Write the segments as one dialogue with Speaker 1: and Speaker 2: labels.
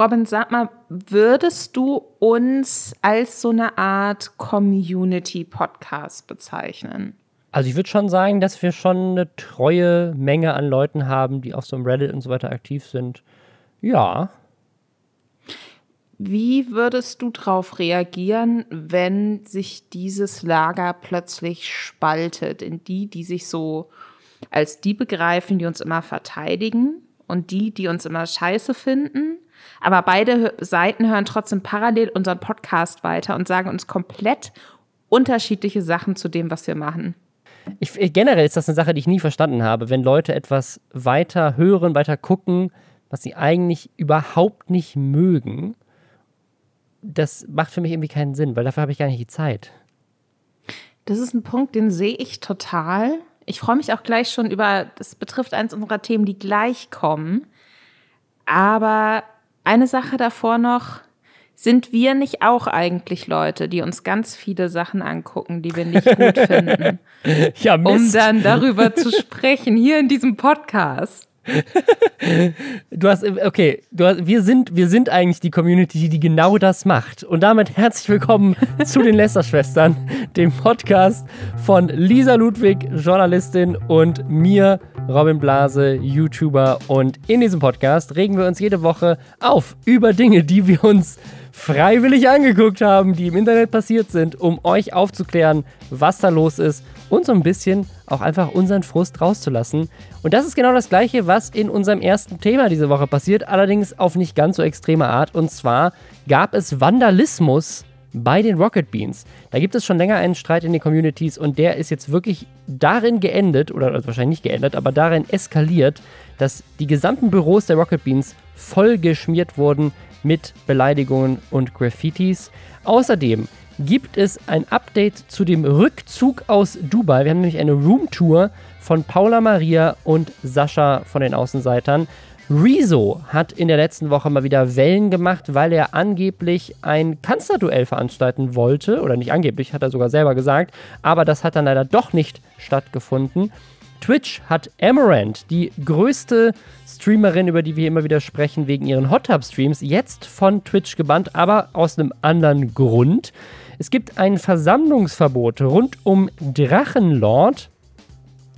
Speaker 1: Robin, sag mal, würdest du uns als so eine Art Community-Podcast bezeichnen?
Speaker 2: Also ich würde schon sagen, dass wir schon eine treue Menge an Leuten haben, die auf so einem Reddit und so weiter aktiv sind. Ja.
Speaker 1: Wie würdest du darauf reagieren, wenn sich dieses Lager plötzlich spaltet in die, die sich so als die begreifen, die uns immer verteidigen und die, die uns immer scheiße finden? Aber beide Seiten hören trotzdem parallel unseren Podcast weiter und sagen uns komplett unterschiedliche Sachen zu dem, was wir machen.
Speaker 2: Ich, generell ist das eine Sache, die ich nie verstanden habe, wenn Leute etwas weiter hören, weiter gucken, was sie eigentlich überhaupt nicht mögen das macht für mich irgendwie keinen Sinn, weil dafür habe ich gar nicht die Zeit.
Speaker 1: Das ist ein Punkt, den sehe ich total. Ich freue mich auch gleich schon über, das betrifft eins unserer Themen, die gleich kommen. Aber eine Sache davor noch, sind wir nicht auch eigentlich Leute, die uns ganz viele Sachen angucken, die wir nicht gut finden?
Speaker 2: ja, Mist.
Speaker 1: Um dann darüber zu sprechen, hier in diesem Podcast
Speaker 2: du hast, okay, du hast, wir, sind, wir sind eigentlich die Community, die genau das macht. Und damit herzlich willkommen zu den Lester-Schwestern, dem Podcast von Lisa Ludwig, Journalistin, und mir, Robin Blase, YouTuber. Und in diesem Podcast regen wir uns jede Woche auf über Dinge, die wir uns freiwillig angeguckt haben, die im Internet passiert sind, um euch aufzuklären, was da los ist und so ein bisschen auch einfach unseren Frust rauszulassen. Und das ist genau das Gleiche, was in unserem ersten Thema diese Woche passiert, allerdings auf nicht ganz so extreme Art. Und zwar gab es Vandalismus bei den Rocket Beans. Da gibt es schon länger einen Streit in den Communities und der ist jetzt wirklich darin geendet, oder also wahrscheinlich nicht geendet, aber darin eskaliert, dass die gesamten Büros der Rocket Beans voll geschmiert wurden mit Beleidigungen und Graffitis. Außerdem gibt es ein Update zu dem Rückzug aus Dubai. Wir haben nämlich eine Roomtour von Paula Maria und Sascha von den Außenseitern. Rezo hat in der letzten Woche mal wieder Wellen gemacht, weil er angeblich ein Kanzlerduell veranstalten wollte. Oder nicht angeblich, hat er sogar selber gesagt. Aber das hat dann leider doch nicht stattgefunden. Twitch hat Amaranth, die größte Streamerin, über die wir immer wieder sprechen, wegen ihren Hot Tub Streams, jetzt von Twitch gebannt, aber aus einem anderen Grund. Es gibt ein Versammlungsverbot rund um Drachenlord.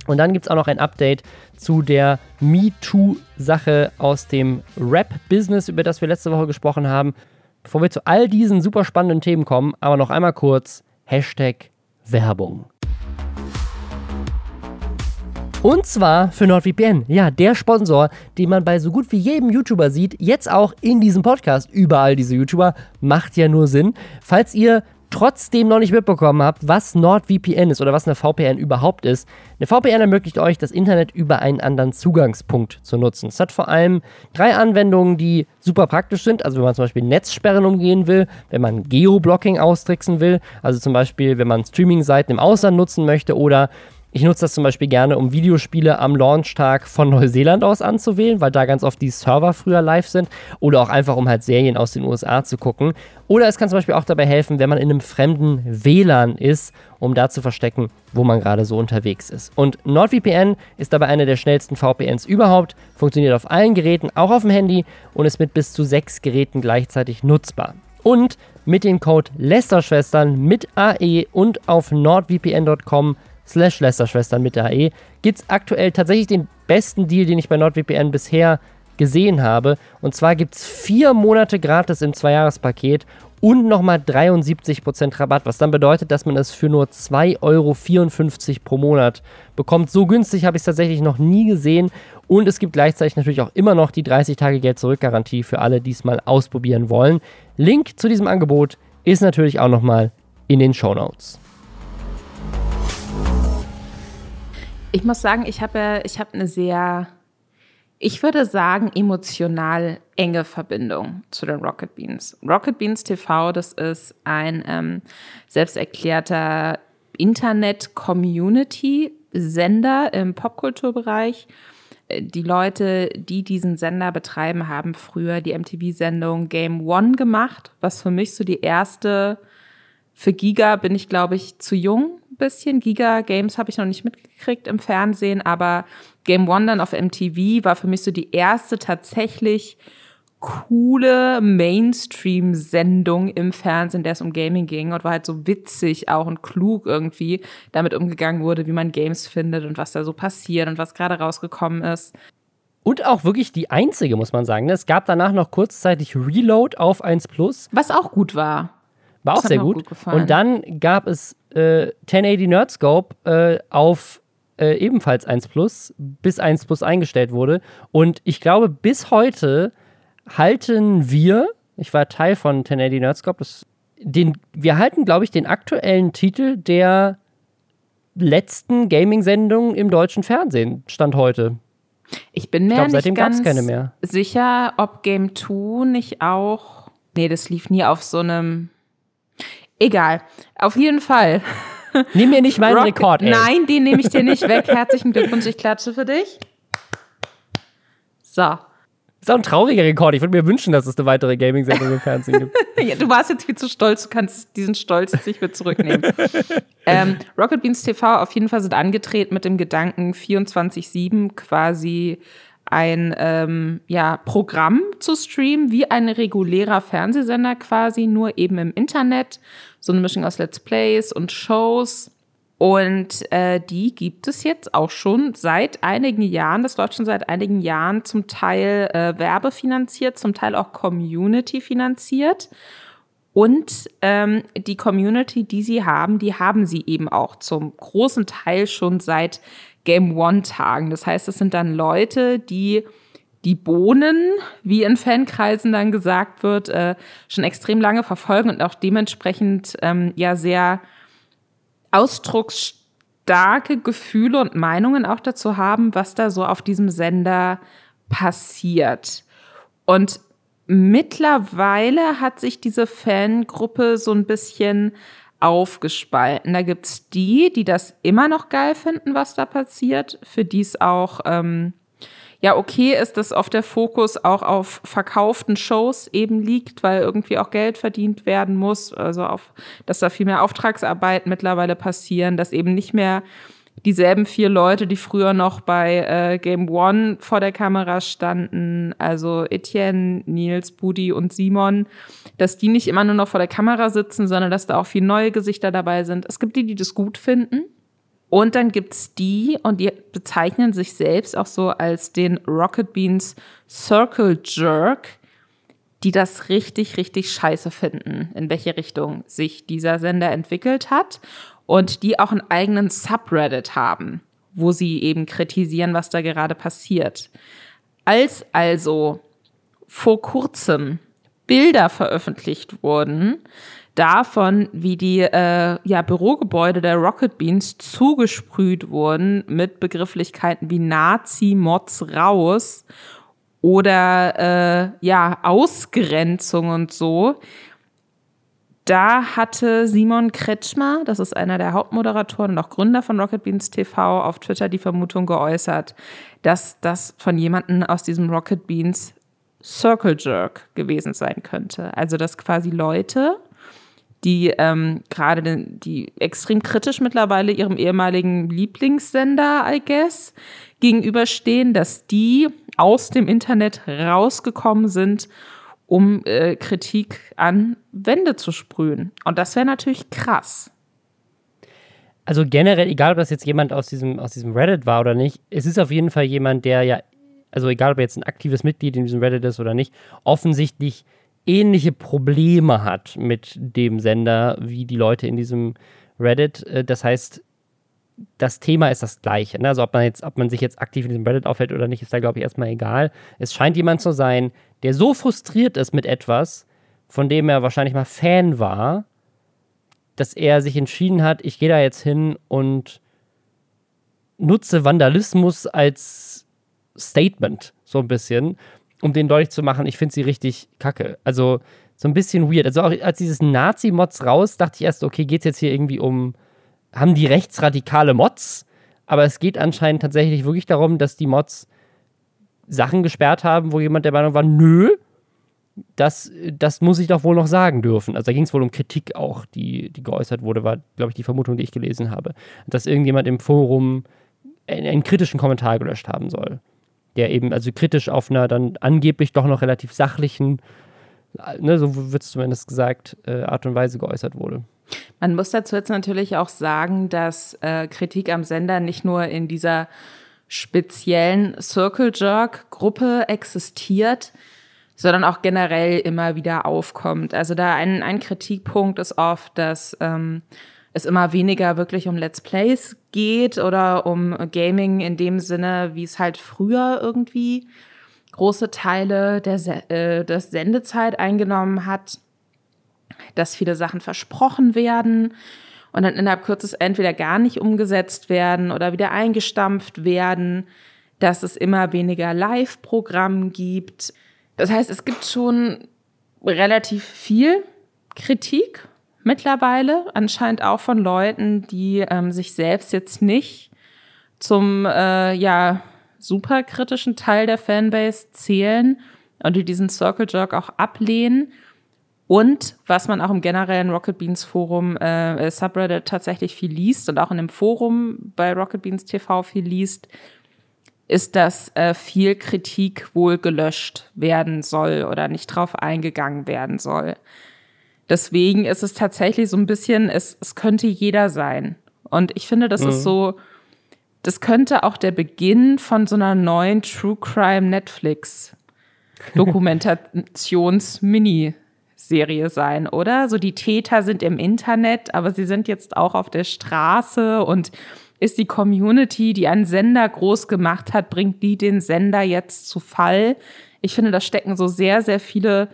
Speaker 2: Und dann gibt es auch noch ein Update zu der MeToo-Sache aus dem Rap-Business, über das wir letzte Woche gesprochen haben. Bevor wir zu all diesen super spannenden Themen kommen, aber noch einmal kurz Hashtag Werbung. Und zwar für NordVPN. Ja, der Sponsor, den man bei so gut wie jedem YouTuber sieht, jetzt auch in diesem Podcast. Überall diese YouTuber. Macht ja nur Sinn. Falls ihr trotzdem noch nicht mitbekommen habt, was NordVPN ist oder was eine VPN überhaupt ist, eine VPN ermöglicht euch, das Internet über einen anderen Zugangspunkt zu nutzen. Es hat vor allem drei Anwendungen, die super praktisch sind. Also wenn man zum Beispiel Netzsperren umgehen will, wenn man Geoblocking austricksen will, also zum Beispiel wenn man Streaming-Seiten im Ausland nutzen möchte oder ich nutze das zum Beispiel gerne, um Videospiele am Launchtag von Neuseeland aus anzuwählen, weil da ganz oft die Server früher live sind. Oder auch einfach, um halt Serien aus den USA zu gucken. Oder es kann zum Beispiel auch dabei helfen, wenn man in einem fremden WLAN ist, um da zu verstecken, wo man gerade so unterwegs ist. Und NordVPN ist dabei eine der schnellsten VPNs überhaupt, funktioniert auf allen Geräten, auch auf dem Handy und ist mit bis zu sechs Geräten gleichzeitig nutzbar. Und mit dem Code Lästerschwestern mit AE und auf nordvpn.com slash Lästerschwestern mit der AE gibt es aktuell tatsächlich den besten Deal, den ich bei NordVPN bisher gesehen habe. Und zwar gibt es vier Monate gratis im Zweijahrespaket und nochmal 73% Rabatt, was dann bedeutet, dass man es für nur 2,54 Euro pro Monat bekommt. So günstig habe ich es tatsächlich noch nie gesehen. Und es gibt gleichzeitig natürlich auch immer noch die 30 Tage Geld-Zurück-Garantie für alle, die es mal ausprobieren wollen. Link zu diesem Angebot ist natürlich auch nochmal in den Show Notes.
Speaker 1: Ich muss sagen, ich habe ich habe eine sehr, ich würde sagen, emotional enge Verbindung zu den Rocket Beans. Rocket Beans TV, das ist ein ähm, selbsterklärter Internet-Community-Sender im Popkulturbereich. Die Leute, die diesen Sender betreiben, haben früher die MTV-Sendung Game One gemacht, was für mich so die erste, für Giga bin ich, glaube ich, zu jung bisschen. Giga Games habe ich noch nicht mitgekriegt im Fernsehen, aber Game One dann auf MTV war für mich so die erste tatsächlich coole Mainstream-Sendung im Fernsehen, der es um Gaming ging und war halt so witzig auch und klug irgendwie damit umgegangen wurde, wie man Games findet und was da so passiert und was gerade rausgekommen ist.
Speaker 2: Und auch wirklich die einzige, muss man sagen. Es gab danach noch kurzzeitig Reload auf 1 Plus.
Speaker 1: Was auch gut war.
Speaker 2: War auch sehr gut. gut und dann gab es äh, 1080 Nerdscope äh, auf äh, ebenfalls 1 Plus, bis 1 Plus eingestellt wurde. Und ich glaube, bis heute halten wir, ich war Teil von 1080 Nerdscope, das, den, wir halten, glaube ich, den aktuellen Titel der letzten Gaming-Sendung im deutschen Fernsehen, Stand heute.
Speaker 1: Ich bin mir ich glaub, nicht ganz sicher, ob Game 2 nicht auch. Nee, das lief nie auf so einem. Egal. Auf jeden Fall.
Speaker 2: Nimm mir nicht meinen Rock Rekord, ey.
Speaker 1: Nein, den nehme ich dir nicht weg. Herzlichen Glückwunsch, ich klatsche für dich. So.
Speaker 2: Ist auch ein trauriger Rekord. Ich würde mir wünschen, dass es eine weitere Gaming-Sendung im Fernsehen gibt.
Speaker 1: ja, du warst jetzt viel zu stolz. Du kannst diesen Stolz jetzt nicht mehr zurücknehmen. ähm, Rocket Beans TV auf jeden Fall sind angetreten mit dem Gedanken, 24-7 quasi ein ähm, ja, Programm zu streamen, wie ein regulärer Fernsehsender quasi, nur eben im Internet. So eine Mischung aus Let's Plays und Shows. Und äh, die gibt es jetzt auch schon seit einigen Jahren. Das läuft schon seit einigen Jahren zum Teil äh, werbefinanziert, zum Teil auch Community finanziert. Und ähm, die Community, die sie haben, die haben sie eben auch zum großen Teil schon seit Game One-Tagen. Das heißt, es sind dann Leute, die die Bohnen, wie in Fankreisen dann gesagt wird, äh, schon extrem lange verfolgen und auch dementsprechend ähm, ja sehr ausdrucksstarke Gefühle und Meinungen auch dazu haben, was da so auf diesem Sender passiert. Und mittlerweile hat sich diese Fangruppe so ein bisschen aufgespalten. Da gibt's die, die das immer noch geil finden, was da passiert, für die es auch ähm, ja okay ist, dass oft der Fokus auch auf verkauften Shows eben liegt, weil irgendwie auch Geld verdient werden muss. Also auf, dass da viel mehr Auftragsarbeit mittlerweile passieren, dass eben nicht mehr dieselben vier Leute, die früher noch bei äh, Game One vor der Kamera standen, also Etienne, Nils, Budi und Simon, dass die nicht immer nur noch vor der Kamera sitzen, sondern dass da auch viele neue Gesichter dabei sind. Es gibt die, die das gut finden. Und dann gibt's die, und die bezeichnen sich selbst auch so als den Rocket Beans Circle Jerk, die das richtig, richtig scheiße finden, in welche Richtung sich dieser Sender entwickelt hat. Und die auch einen eigenen Subreddit haben, wo sie eben kritisieren, was da gerade passiert. Als also vor kurzem Bilder veröffentlicht wurden, davon, wie die äh, ja, Bürogebäude der Rocket Beans zugesprüht wurden mit Begrifflichkeiten wie Nazi-Mods raus oder äh, ja, Ausgrenzung und so. Da hatte Simon Kretschmer, das ist einer der Hauptmoderatoren und auch Gründer von Rocket Beans TV, auf Twitter die Vermutung geäußert, dass das von jemandem aus diesem Rocket Beans Circle Jerk gewesen sein könnte. Also dass quasi Leute die ähm, gerade die extrem kritisch mittlerweile ihrem ehemaligen Lieblingssender, I guess, gegenüberstehen, dass die aus dem Internet rausgekommen sind, um äh, Kritik an Wände zu sprühen. Und das wäre natürlich krass.
Speaker 2: Also generell, egal ob das jetzt jemand aus diesem, aus diesem Reddit war oder nicht, es ist auf jeden Fall jemand, der ja, also egal ob er jetzt ein aktives Mitglied in diesem Reddit ist oder nicht, offensichtlich ähnliche Probleme hat mit dem Sender wie die Leute in diesem Reddit. Äh, das heißt, das Thema ist das gleiche. Ne? Also ob man jetzt, ob man sich jetzt aktiv in diesem Reddit aufhält oder nicht, ist da, glaube ich, erstmal egal. Es scheint jemand zu sein, der so frustriert ist mit etwas, von dem er wahrscheinlich mal Fan war, dass er sich entschieden hat, ich gehe da jetzt hin und nutze Vandalismus als Statement, so ein bisschen um den deutlich zu machen, ich finde sie richtig kacke. Also so ein bisschen weird. Also auch als dieses Nazi-Mods raus, dachte ich erst, okay, geht es jetzt hier irgendwie um, haben die rechtsradikale Mods? Aber es geht anscheinend tatsächlich wirklich darum, dass die Mods Sachen gesperrt haben, wo jemand der Meinung war, nö, das, das muss ich doch wohl noch sagen dürfen. Also da ging es wohl um Kritik auch, die, die geäußert wurde, war, glaube ich, die Vermutung, die ich gelesen habe. Dass irgendjemand im Forum einen, einen kritischen Kommentar gelöscht haben soll. der eben also kritisch auf einer dann angeblich doch noch relativ sachlichen, ne, so wird es zumindest gesagt, äh, Art und Weise geäußert wurde.
Speaker 1: Man muss dazu jetzt natürlich auch sagen, dass äh, Kritik am Sender nicht nur in dieser speziellen Circle Jerk Gruppe existiert, sondern auch generell immer wieder aufkommt. Also da ein, ein Kritikpunkt ist oft, dass ähm, es immer weniger wirklich um Let's Plays geht oder um Gaming in dem Sinne, wie es halt früher irgendwie große Teile der, Se äh, der Sendezeit eingenommen hat, dass viele Sachen versprochen werden und dann innerhalb kürzes entweder gar nicht umgesetzt werden oder wieder eingestampft werden, dass es immer weniger Live-Programm gibt. Das heißt, es gibt schon relativ viel Kritik mittlerweile, anscheinend auch von Leuten, die ähm, sich selbst jetzt nicht zum äh, ja super kritischen Teil der Fanbase zählen und die diesen Circle Jerk auch ablehnen und was man auch im generellen Rocket Beans Forum äh, Subreddit tatsächlich viel liest und auch in dem Forum bei Rocket Beans TV viel liest, ist, dass äh, viel Kritik wohl gelöscht werden soll oder nicht drauf eingegangen werden soll. Deswegen ist es tatsächlich so ein bisschen, es, es könnte jeder sein. Und ich finde, das mhm. ist so, das könnte auch der Beginn von so einer neuen True Crime Netflix Dokumentations-Mini Serie sein, oder? So die Täter sind im Internet, aber sie sind jetzt auch auf der Straße und ist die Community, die einen Sender groß gemacht hat, bringt die den Sender jetzt zu Fall? Ich finde, da stecken so sehr, sehr viele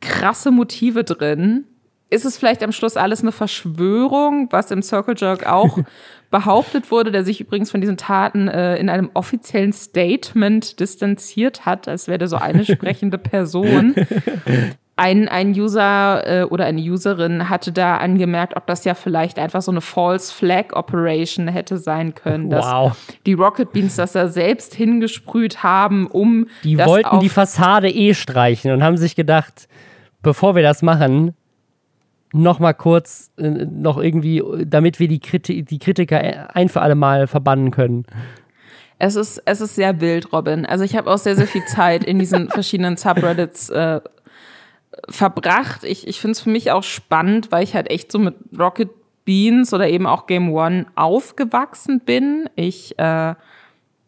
Speaker 1: krasse Motive drin. Ist es vielleicht am Schluss alles eine Verschwörung, was im Circle Jerk auch behauptet wurde, der sich übrigens von diesen Taten äh, in einem offiziellen Statement distanziert hat, als wäre der so eine sprechende Person ein, ein User äh, oder eine Userin hatte da angemerkt, ob das ja vielleicht einfach so eine False Flag Operation hätte sein können. Dass wow. die Rocket Beans das da selbst hingesprüht haben, um.
Speaker 2: Die wollten die Fassade eh streichen und haben sich gedacht, bevor wir das machen, noch mal kurz, äh, noch irgendwie, damit wir die, Kriti die Kritiker ein für alle Mal verbannen können.
Speaker 1: Es ist, es ist sehr wild, Robin. Also ich habe auch sehr, sehr viel Zeit in diesen verschiedenen Subreddits äh, verbracht. Ich, ich finde es für mich auch spannend, weil ich halt echt so mit Rocket Beans oder eben auch Game One aufgewachsen bin. Ich äh,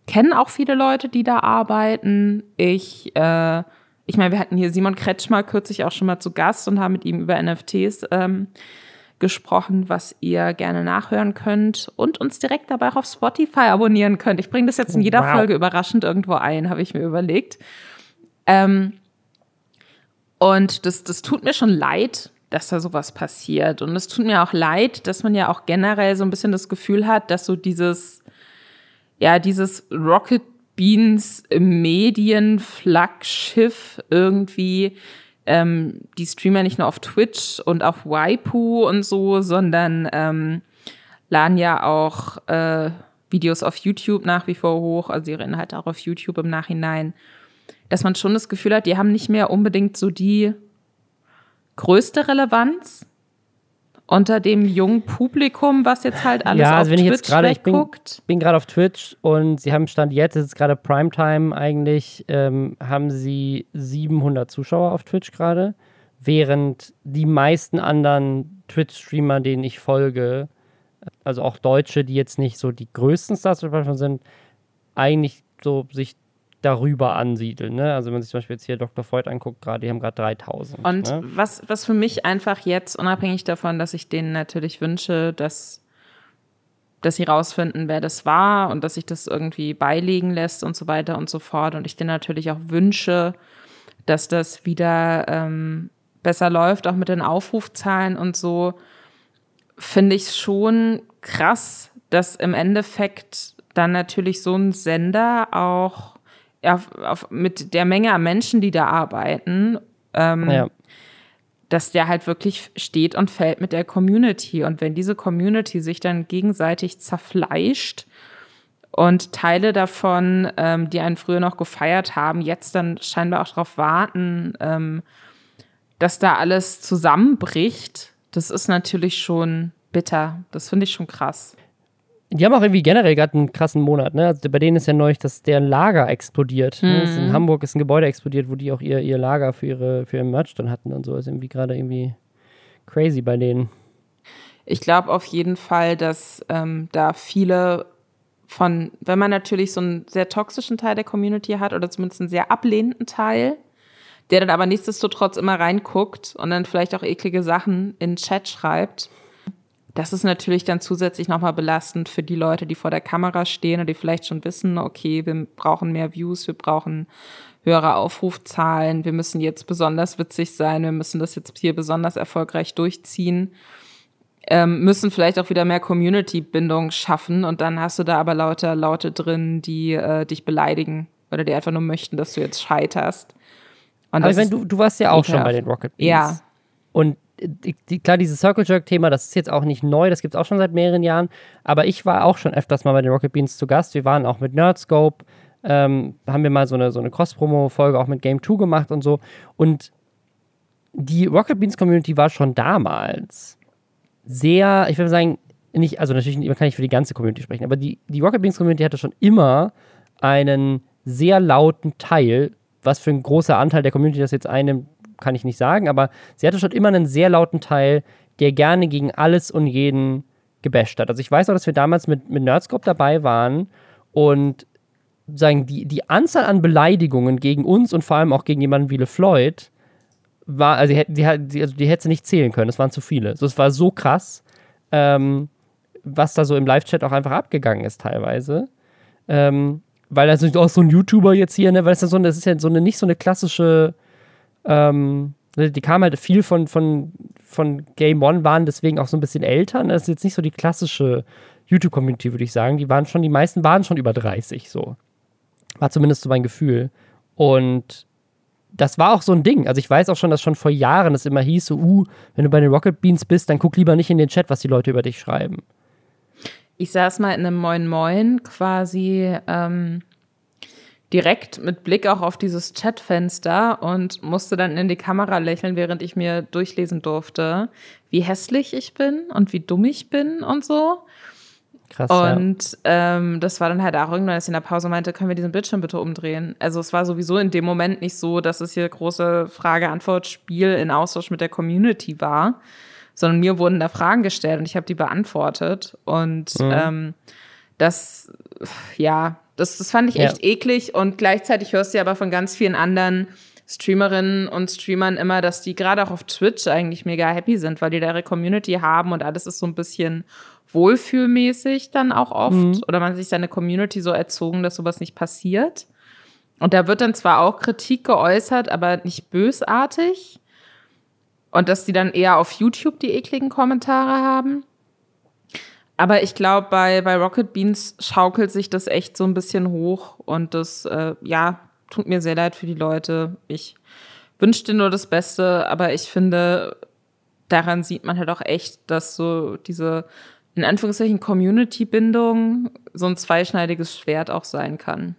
Speaker 1: kenne auch viele Leute, die da arbeiten. Ich, äh, ich meine, wir hatten hier Simon Kretschmer kürzlich auch schon mal zu Gast und haben mit ihm über NFTs ähm, gesprochen, was ihr gerne nachhören könnt und uns direkt dabei auch auf Spotify abonnieren könnt. Ich bringe das jetzt in jeder wow. Folge überraschend irgendwo ein, habe ich mir überlegt. Ähm, und das, das tut mir schon leid, dass da sowas passiert. Und es tut mir auch leid, dass man ja auch generell so ein bisschen das Gefühl hat, dass so dieses, ja, dieses Rocket Beans Medienflaggschiff irgendwie ähm, die Streamer nicht nur auf Twitch und auf Waipu und so, sondern ähm, laden ja auch äh, Videos auf YouTube nach wie vor hoch, also ihre Inhalte auch auf YouTube im Nachhinein dass man schon das Gefühl hat, die haben nicht mehr unbedingt so die größte Relevanz unter dem jungen Publikum, was jetzt halt alles ja, also auf wenn Twitch ich jetzt grade, Ich
Speaker 2: bin, bin gerade auf Twitch und sie haben Stand jetzt, es ist gerade Primetime eigentlich, ähm, haben sie 700 Zuschauer auf Twitch gerade, während die meisten anderen Twitch-Streamer, denen ich folge, also auch Deutsche, die jetzt nicht so die größten Stars sind, eigentlich so sich darüber ansiedeln. Ne? Also wenn man sich zum Beispiel jetzt hier Dr. Freud anguckt, gerade, die haben gerade 3000.
Speaker 1: Und
Speaker 2: ne?
Speaker 1: was, was für mich einfach jetzt, unabhängig davon, dass ich denen natürlich wünsche, dass, dass sie rausfinden, wer das war und dass sich das irgendwie beilegen lässt und so weiter und so fort. Und ich denen natürlich auch wünsche, dass das wieder ähm, besser läuft, auch mit den Aufrufzahlen und so, finde ich schon krass, dass im Endeffekt dann natürlich so ein Sender auch auf, auf, mit der Menge an Menschen, die da arbeiten, ähm, ja. dass der halt wirklich steht und fällt mit der Community. Und wenn diese Community sich dann gegenseitig zerfleischt und Teile davon, ähm, die einen früher noch gefeiert haben, jetzt dann scheinbar auch darauf warten, ähm, dass da alles zusammenbricht, das ist natürlich schon bitter. Das finde ich schon krass.
Speaker 2: Die haben auch irgendwie generell gerade einen krassen Monat, ne? Also bei denen ist ja neulich, dass der Lager explodiert. Ne?
Speaker 1: Mhm.
Speaker 2: In Hamburg ist ein Gebäude explodiert, wo die auch ihr, ihr Lager für ihre für ihren Merch dann hatten und so. Ist irgendwie gerade irgendwie crazy bei denen.
Speaker 1: Ich glaube auf jeden Fall, dass ähm, da viele von, wenn man natürlich so einen sehr toxischen Teil der Community hat oder zumindest einen sehr ablehnenden Teil, der dann aber nichtsdestotrotz immer reinguckt und dann vielleicht auch eklige Sachen in den Chat schreibt. Das ist natürlich dann zusätzlich nochmal belastend für die Leute, die vor der Kamera stehen und die vielleicht schon wissen, okay, wir brauchen mehr Views, wir brauchen höhere Aufrufzahlen, wir müssen jetzt besonders witzig sein, wir müssen das jetzt hier besonders erfolgreich durchziehen, ähm, müssen vielleicht auch wieder mehr Community-Bindung schaffen und dann hast du da aber lauter Laute drin, die äh, dich beleidigen oder die einfach nur möchten, dass du jetzt scheiterst. Und
Speaker 2: Aber
Speaker 1: ist
Speaker 2: du, du warst ja auch schon bei den Rocket Beans.
Speaker 1: Ja.
Speaker 2: Und die, die, klar, dieses Circle Jerk-Thema, das ist jetzt auch nicht neu, das gibt es auch schon seit mehreren Jahren. Aber ich war auch schon öfters mal bei den Rocket Beans zu Gast. Wir waren auch mit Nerdscope, ähm, haben wir mal so eine, so eine Cross-Promo-Folge auch mit Game 2 gemacht und so. Und die Rocket Beans Community war schon damals sehr, ich würde sagen, nicht, also natürlich man kann nicht für die ganze Community sprechen, aber die, die Rocket Beans Community hatte schon immer einen sehr lauten Teil, was für ein großer Anteil der Community das jetzt einnimmt, kann ich nicht sagen, aber sie hatte schon immer einen sehr lauten Teil, der gerne gegen alles und jeden gebasht hat. Also ich weiß auch, dass wir damals mit, mit Nerdscope dabei waren und sagen, die, die Anzahl an Beleidigungen gegen uns und vor allem auch gegen jemanden wie LeFloid war, also die, die, also die hätte sie nicht zählen können, es waren zu viele. Also es war so krass, ähm, was da so im Live-Chat auch einfach abgegangen ist teilweise. Ähm, weil das ist auch so ein YouTuber jetzt hier, ne, weil es ja so eine, das ist ja so eine, nicht so eine klassische, ähm, ne, die kamen halt viel von, von, von Game One, waren deswegen auch so ein bisschen älter. Ne? Das ist jetzt nicht so die klassische YouTube-Community, würde ich sagen. Die waren schon, die meisten waren schon über 30 so. War zumindest so mein Gefühl. Und das war auch so ein Ding. Also ich weiß auch schon, dass schon vor Jahren es immer hieß, so, uh, wenn du bei den Rocket Beans bist, dann guck lieber nicht in den Chat, was die Leute über dich schreiben.
Speaker 1: Ich saß mal in einem Moin Moin quasi ähm, direkt mit Blick auch auf dieses Chatfenster und musste dann in die Kamera lächeln, während ich mir durchlesen durfte, wie hässlich ich bin und wie dumm ich bin und so.
Speaker 2: Krass. ja.
Speaker 1: Und ähm, das war dann halt auch irgendwann, als ich in der Pause meinte, können wir diesen Bildschirm bitte umdrehen? Also es war sowieso in dem Moment nicht so, dass es hier große Frage-Antwort-Spiel in Austausch mit der Community war, sondern mir wurden da Fragen gestellt und ich habe die beantwortet. Und ähm, das, ja, das, das fand ich
Speaker 2: Ja.
Speaker 1: echt eklig und gleichzeitig hörst du ja aber von ganz vielen anderen Streamerinnen und Streamern immer, dass die gerade auch auf Twitch eigentlich mega happy sind, weil die da ihre Community haben und alles ist so ein bisschen wohlfühlmäßig dann auch oft oder man sich seine Community so erzogen, dass sowas nicht passiert. Und da wird dann zwar auch Kritik geäußert, aber nicht bösartig. Und dass die dann eher auf YouTube die ekligen Kommentare haben. Aber ich glaube, bei, bei Rocket Beans schaukelt sich das echt so ein bisschen hoch. Und das, äh, ja, tut mir sehr leid für die Leute. Ich wünsche dir nur das Beste, aber ich finde, daran sieht man halt auch echt, dass so diese, in Anführungszeichen, Community-Bindung so ein zweischneidiges Schwert auch sein kann.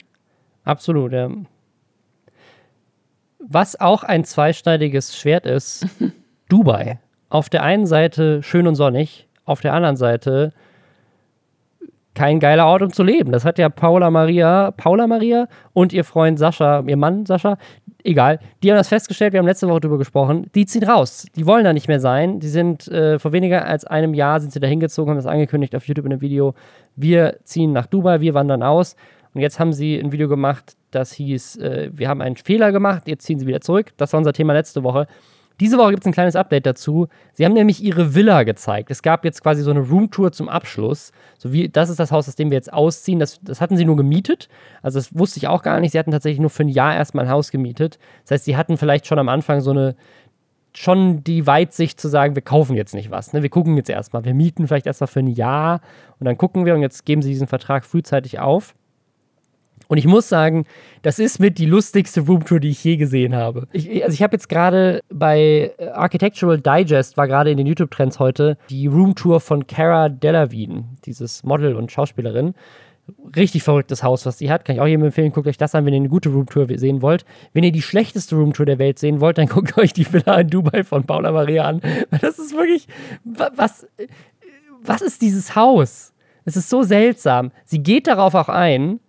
Speaker 2: Absolut, ja. Was auch ein zweischneidiges Schwert ist, Dubai. Auf der einen Seite schön und sonnig, auf der anderen Seite kein geiler Ort, um zu leben. Das hat ja Paula Maria, Paula Maria und ihr Freund Sascha, ihr Mann Sascha, egal, die haben das festgestellt, wir haben letzte Woche drüber gesprochen, die ziehen raus. Die wollen da nicht mehr sein. Die sind äh, vor weniger als einem Jahr sind sie da hingezogen, haben das angekündigt auf YouTube in einem Video. Wir ziehen nach Dubai, wir wandern aus. Und jetzt haben sie ein Video gemacht, das hieß, äh, wir haben einen Fehler gemacht, jetzt ziehen sie wieder zurück. Das war unser Thema letzte Woche. Diese Woche gibt es ein kleines Update dazu. Sie haben nämlich ihre Villa gezeigt. Es gab jetzt quasi so eine Roomtour zum Abschluss. So wie, das ist das Haus, aus dem wir jetzt ausziehen. Das, das hatten sie nur gemietet. Also das wusste ich auch gar nicht. Sie hatten tatsächlich nur für ein Jahr erstmal ein Haus gemietet. Das heißt, sie hatten vielleicht schon am Anfang so eine, schon die Weitsicht zu sagen, wir kaufen jetzt nicht was. Ne? Wir gucken jetzt erstmal. Wir mieten vielleicht erstmal für ein Jahr und dann gucken wir und jetzt geben sie diesen Vertrag frühzeitig auf. Und ich muss sagen, das ist mit die lustigste Roomtour, die ich je gesehen habe. Ich, also ich habe jetzt gerade bei äh, Architectural Digest, war gerade in den YouTube-Trends heute, die Roomtour von Cara Delevingne, dieses Model und Schauspielerin. Richtig verrücktes Haus, was sie hat. Kann ich auch jedem empfehlen, guckt euch das an, wenn ihr eine gute Roomtour sehen wollt. Wenn ihr die schlechteste Roomtour der Welt sehen wollt, dann guckt euch die Villa in Dubai von Paula Maria an. Das ist wirklich, wa- was, was ist dieses Haus? Es ist so seltsam. Sie geht darauf auch ein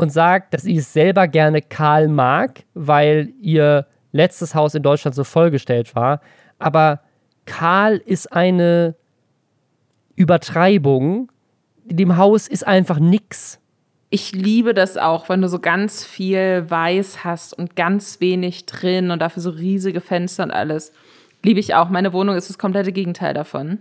Speaker 2: und sagt, dass sie es selber gerne Karl mag, weil ihr letztes Haus in Deutschland so vollgestellt war. Aber Karl ist eine Übertreibung. In dem Haus ist einfach nix.
Speaker 1: Ich liebe das auch, wenn du so ganz viel Weiß hast und ganz wenig drin und dafür so riesige Fenster und alles. Liebe ich auch. Meine Wohnung ist das komplette Gegenteil davon.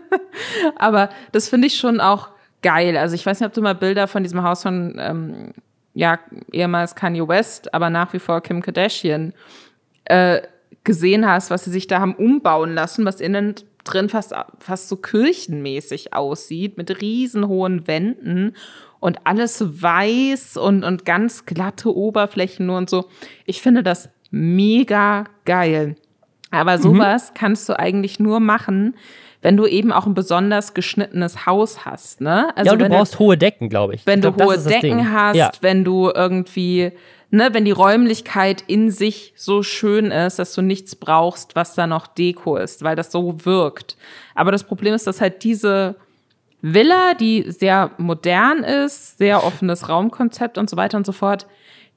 Speaker 1: Aber das finde ich schon auch geil. Also ich weiß nicht, ob du mal Bilder von diesem Haus von, ähm, ja, ehemals Kanye West, aber nach wie vor Kim Kardashian äh, gesehen hast, was sie sich da haben umbauen lassen, was innen drin fast, fast so kirchenmäßig aussieht, mit riesenhohen Wänden und alles weiß und, und ganz glatte Oberflächen nur und so. Ich finde das mega geil. Aber mhm. sowas mhm. kannst du eigentlich nur machen, wenn du eben auch ein besonders geschnittenes Haus hast. Ne?
Speaker 2: Also ja, du brauchst du, hohe Decken, glaube ich.
Speaker 1: Wenn
Speaker 2: ich
Speaker 1: glaub, du hohe Decken hast, ja. wenn du irgendwie, ne, wenn die Räumlichkeit in sich so schön ist, dass du nichts brauchst, was da noch Deko ist, weil das so wirkt. Aber das Problem ist, dass halt diese Villa, die sehr modern ist, sehr offenes Raumkonzept und so weiter und so fort,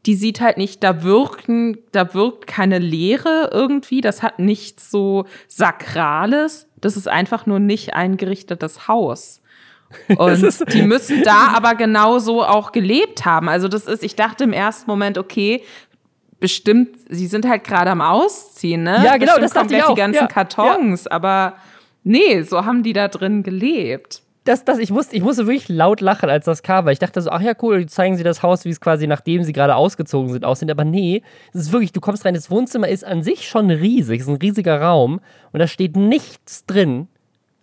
Speaker 1: die sieht halt nicht, da wirken, da wirkt keine Leere irgendwie, das hat nichts so Sakrales, das ist einfach nur nicht eingerichtetes Haus. Und die müssen da aber genauso auch gelebt haben. Also das ist, ich dachte im ersten Moment, okay, bestimmt, sie sind halt gerade am Ausziehen, ne?
Speaker 2: Ja, genau,
Speaker 1: bestimmt
Speaker 2: das dachte
Speaker 1: ich
Speaker 2: auch.
Speaker 1: die ganzen
Speaker 2: ja,
Speaker 1: Kartons,
Speaker 2: ja.
Speaker 1: aber nee, so haben die da drin gelebt
Speaker 2: das, das, ich, musste, ich musste wirklich laut lachen, als das kam, weil ich dachte so, ach ja, cool, zeigen sie das Haus, wie es quasi, nachdem sie gerade ausgezogen sind, aussieht. Aber nee, es ist wirklich, du kommst rein, das Wohnzimmer ist an sich schon riesig, es ist ein riesiger Raum und da steht nichts drin,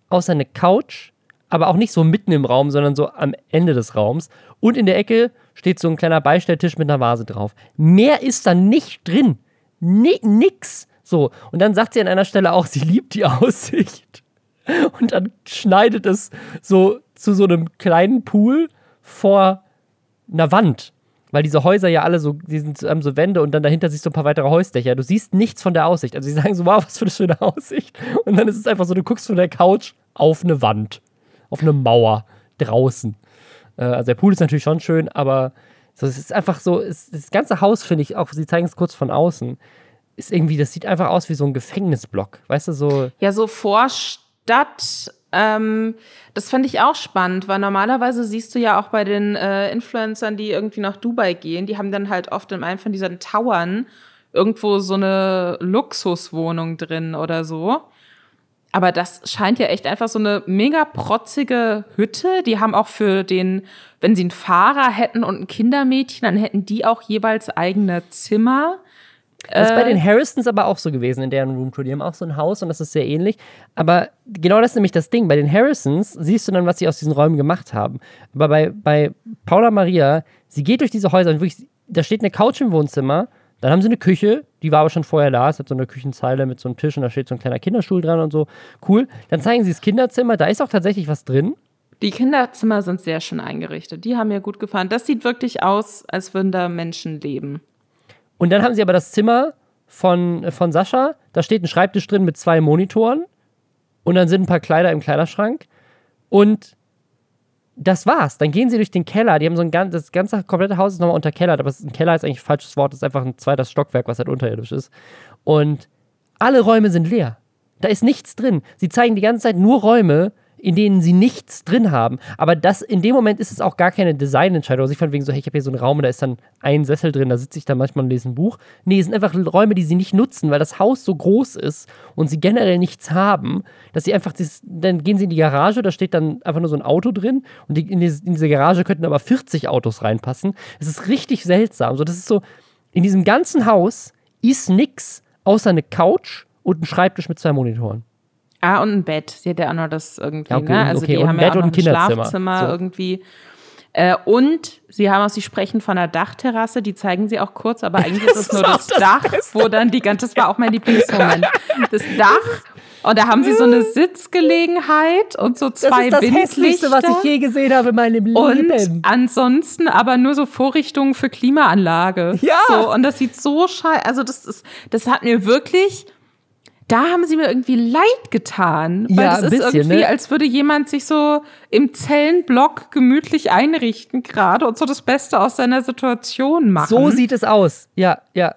Speaker 2: außer eine Couch, aber auch nicht so mitten im Raum, sondern so am Ende des Raums. Und in der Ecke steht so ein kleiner Beistelltisch mit einer Vase drauf. Mehr ist da nicht drin. Ni nix. So. Und dann sagt sie an einer Stelle auch, sie liebt die Aussicht. Und dann schneidet es so zu so einem kleinen Pool vor einer Wand. Weil diese Häuser ja alle so, die sind, haben so Wände und dann dahinter siehst du ein paar weitere Häusdächer. Du siehst nichts von der Aussicht. Also sie sagen so, wow, was für eine schöne Aussicht. Und dann ist es einfach so, du guckst von der Couch auf eine Wand. Auf eine Mauer draußen. Äh, also der Pool ist natürlich schon schön, aber so, es ist einfach so, es, das ganze Haus finde ich, auch sie zeigen es kurz von außen, ist irgendwie, das sieht einfach aus wie so ein Gefängnisblock. Weißt du, so.
Speaker 1: Ja, so Vorst Stadt. Ähm, das fand ich auch spannend, weil normalerweise siehst du ja auch bei den äh, Influencern, die irgendwie nach Dubai gehen, die haben dann halt oft in einem von diesen Towern irgendwo so eine Luxuswohnung drin oder so. Aber das scheint ja echt einfach so eine mega protzige Hütte. Die haben auch für den, wenn sie einen Fahrer hätten und ein Kindermädchen, dann hätten die auch jeweils eigene Zimmer.
Speaker 2: Das ist bei den äh. Harrisons aber auch so gewesen in deren Roomtour. Die haben auch so ein Haus und das ist sehr ähnlich. Aber genau das ist nämlich das Ding. Bei den Harrisons siehst du dann, was sie aus diesen Räumen gemacht haben. Aber bei, bei Paula Maria, sie geht durch diese Häuser und wirklich, da steht eine Couch im Wohnzimmer. Dann haben sie eine Küche, die war aber schon vorher da. Es hat so eine Küchenzeile mit so einem Tisch und da steht so ein kleiner Kinderstuhl dran und so. Cool. Dann zeigen sie das Kinderzimmer, da ist auch tatsächlich was drin.
Speaker 1: Die Kinderzimmer sind sehr schön eingerichtet. Die haben mir gut gefallen. Das sieht wirklich aus, als würden da Menschen leben.
Speaker 2: Und dann haben sie aber das Zimmer von, von Sascha. Da steht ein Schreibtisch drin mit zwei Monitoren. Und dann sind ein paar Kleider im Kleiderschrank. Und das war's. Dann gehen sie durch den Keller. Die haben so ein ganz, das ganze komplette Haus ist nochmal unterkellert, aber ein Keller ist eigentlich ein falsches Wort. Das ist einfach ein zweites Stockwerk, was halt unterirdisch ist. Und alle Räume sind leer. Da ist nichts drin. Sie zeigen die ganze Zeit nur Räume, in denen sie nichts drin haben. Aber das, in dem Moment ist es auch gar keine Designentscheidung. Also ich fand wegen so, hey, ich habe hier so einen Raum, da ist dann ein Sessel drin, da sitze ich dann manchmal und lese ein Buch. Nee, es sind einfach Räume, die sie nicht nutzen, weil das Haus so groß ist und sie generell nichts haben, dass sie einfach, das, dann gehen sie in die Garage, da steht dann einfach nur so ein Auto drin und die, in, diese, in diese Garage könnten aber 40 Autos reinpassen. Es ist richtig seltsam. So, das ist so, in diesem ganzen Haus ist nichts außer eine Couch und ein Schreibtisch mit zwei Monitoren.
Speaker 1: Ah, und ein Bett. Sie hat ja auch noch das irgendwie, ja,
Speaker 2: okay,
Speaker 1: ne? Also
Speaker 2: okay.
Speaker 1: die haben
Speaker 2: ein Bett
Speaker 1: ja auch
Speaker 2: und
Speaker 1: noch
Speaker 2: ein
Speaker 1: ein Schlafzimmer so. irgendwie. Äh, und sie haben auch, sie sprechen von einer Dachterrasse, die zeigen sie auch kurz, aber eigentlich ist es nur das, das Dach, Beste. wo dann die ganze, das war auch mein Lieblingsmoment. Das Dach und da haben sie so eine Sitzgelegenheit und so zwei
Speaker 2: Das ist das Hässlichste, was ich je gesehen habe in meinem Leben.
Speaker 1: Und ansonsten aber nur so Vorrichtungen für Klimaanlage.
Speaker 2: Ja.
Speaker 1: So, und das sieht so scheiße, also das ist, das hat mir wirklich da haben sie mir irgendwie leid getan. Weil
Speaker 2: Ja, ein
Speaker 1: ist
Speaker 2: bisschen,
Speaker 1: irgendwie,
Speaker 2: ne?
Speaker 1: als würde jemand sich so im Zellenblock gemütlich einrichten gerade und so das Beste aus seiner Situation machen.
Speaker 2: So sieht es aus. Ja, ja.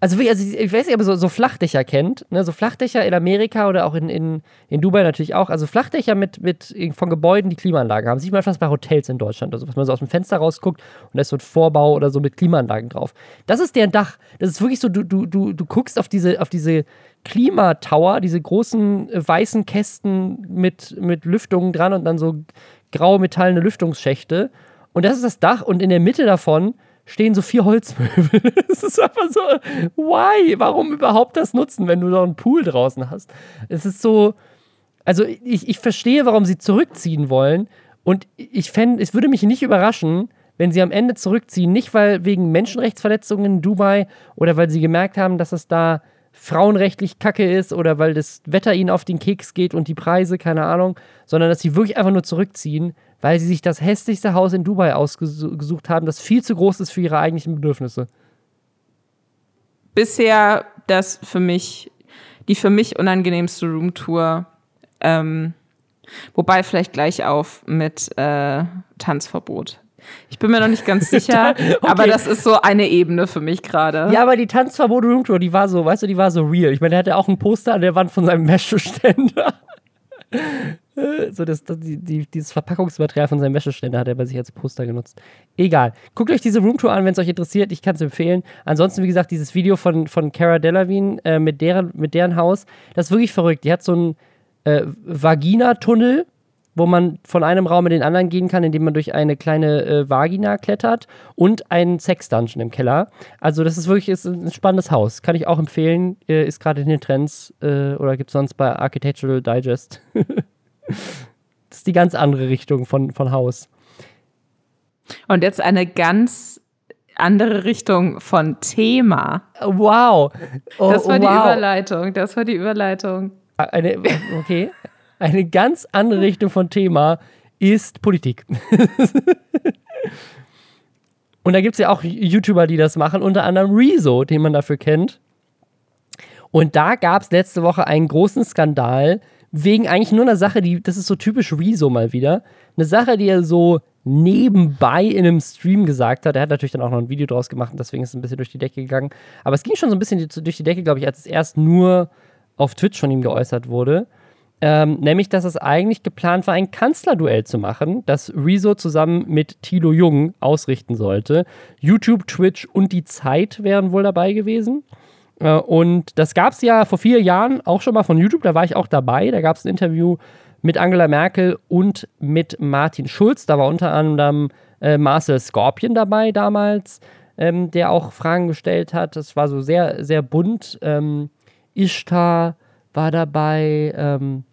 Speaker 2: Also, also ich weiß nicht, ob ihr so, so Flachdächer kennt. Ne? So Flachdächer in Amerika oder auch in, in, in Dubai natürlich auch. Also Flachdächer mit, mit von Gebäuden, die Klimaanlagen haben. Sieht man fast bei Hotels in Deutschland. Also, was man so aus dem Fenster rausguckt und da ist so ein Vorbau oder so mit Klimaanlagen drauf. Das ist deren Dach. Das ist wirklich so, du, du, du, du guckst auf diese, auf diese Klimatower, diese großen äh, weißen Kästen mit, mit Lüftungen dran und dann so graue metallene Lüftungsschächte. Und das ist das Dach und in der Mitte davon stehen so vier Holzmöbel. Es ist einfach so, why? Warum überhaupt das nutzen, wenn du noch einen Pool draußen hast? Es ist so, also ich, ich verstehe, warum sie zurückziehen wollen. Und ich fände, es würde mich nicht überraschen, wenn sie am Ende zurückziehen. Nicht weil wegen Menschenrechtsverletzungen in Dubai oder weil sie gemerkt haben, dass es da frauenrechtlich kacke ist oder weil das Wetter ihnen auf den Keks geht und die Preise, keine Ahnung, sondern dass sie wirklich einfach nur zurückziehen, weil sie sich das hässlichste Haus in Dubai ausgesucht haben, das viel zu groß ist für ihre eigentlichen Bedürfnisse.
Speaker 1: bisher das für mich, die für mich unangenehmste Roomtour. Ähm, wobei vielleicht gleich auf mit äh, Tanzverbot. Ich bin mir noch nicht ganz sicher, aber das ist so eine Ebene für mich gerade.
Speaker 2: Ja, aber die Tanzverbot Roomtour, die war so, weißt du, die war so real. Ich meine, der hatte auch ein Poster an der Wand von seinem Wäscheständer. so das, das, die, die, dieses Verpackungsmaterial von seinem Wäscheständer hat er bei sich als Poster genutzt. Egal. Guckt euch diese Roomtour an, wenn es euch interessiert. Ich kann es empfehlen. Ansonsten, wie gesagt, dieses Video von, von Cara Delevingne äh, mit, deren, mit deren Haus, das ist wirklich verrückt. Die hat so einen äh, Vagina-Tunnel, wo man von einem Raum in den anderen gehen kann, indem man durch eine kleine äh, Vagina klettert und einen Sex-Dungeon im Keller. Also das ist wirklich ist ein spannendes Haus. Kann ich auch empfehlen. Äh, ist gerade in den Trends äh, oder gibt es sonst bei Architectural Digest. das ist die ganz andere Richtung von, von Haus.
Speaker 1: Und jetzt eine ganz andere Richtung von Thema.
Speaker 2: Wow. Oh,
Speaker 1: Das war die
Speaker 2: wow.
Speaker 1: Überleitung. Das war die Überleitung.
Speaker 2: Eine, okay. Eine ganz andere Richtung von Thema ist Politik. Und da gibt es ja auch YouTuber, die das machen, unter anderem Rezo, den man dafür kennt. Und da gab es letzte Woche einen großen Skandal wegen eigentlich nur einer Sache, die, das ist so typisch Rezo mal wieder, eine Sache, die er so nebenbei in einem Stream gesagt hat. Er hat natürlich dann auch noch ein Video draus gemacht und deswegen ist es ein bisschen durch die Decke gegangen. Aber es ging schon so ein bisschen durch die Decke, glaube ich, als es erst nur auf Twitch von ihm geäußert wurde. Ähm, nämlich, dass es eigentlich geplant war, ein Kanzlerduell zu machen, das Rezo zusammen mit Thilo Jung ausrichten sollte. YouTube, Twitch und die Zeit wären wohl dabei gewesen. Äh, und das gab es ja vor vier Jahren auch schon mal von YouTube, da war ich auch dabei. Da gab es ein Interview mit Angela Merkel und mit Martin Schulz. Da war unter anderem äh, Marcel Scorpion dabei damals, ähm, der auch Fragen gestellt hat. Das war so sehr, sehr bunt. Ähm, Ishtar war dabei, ähm,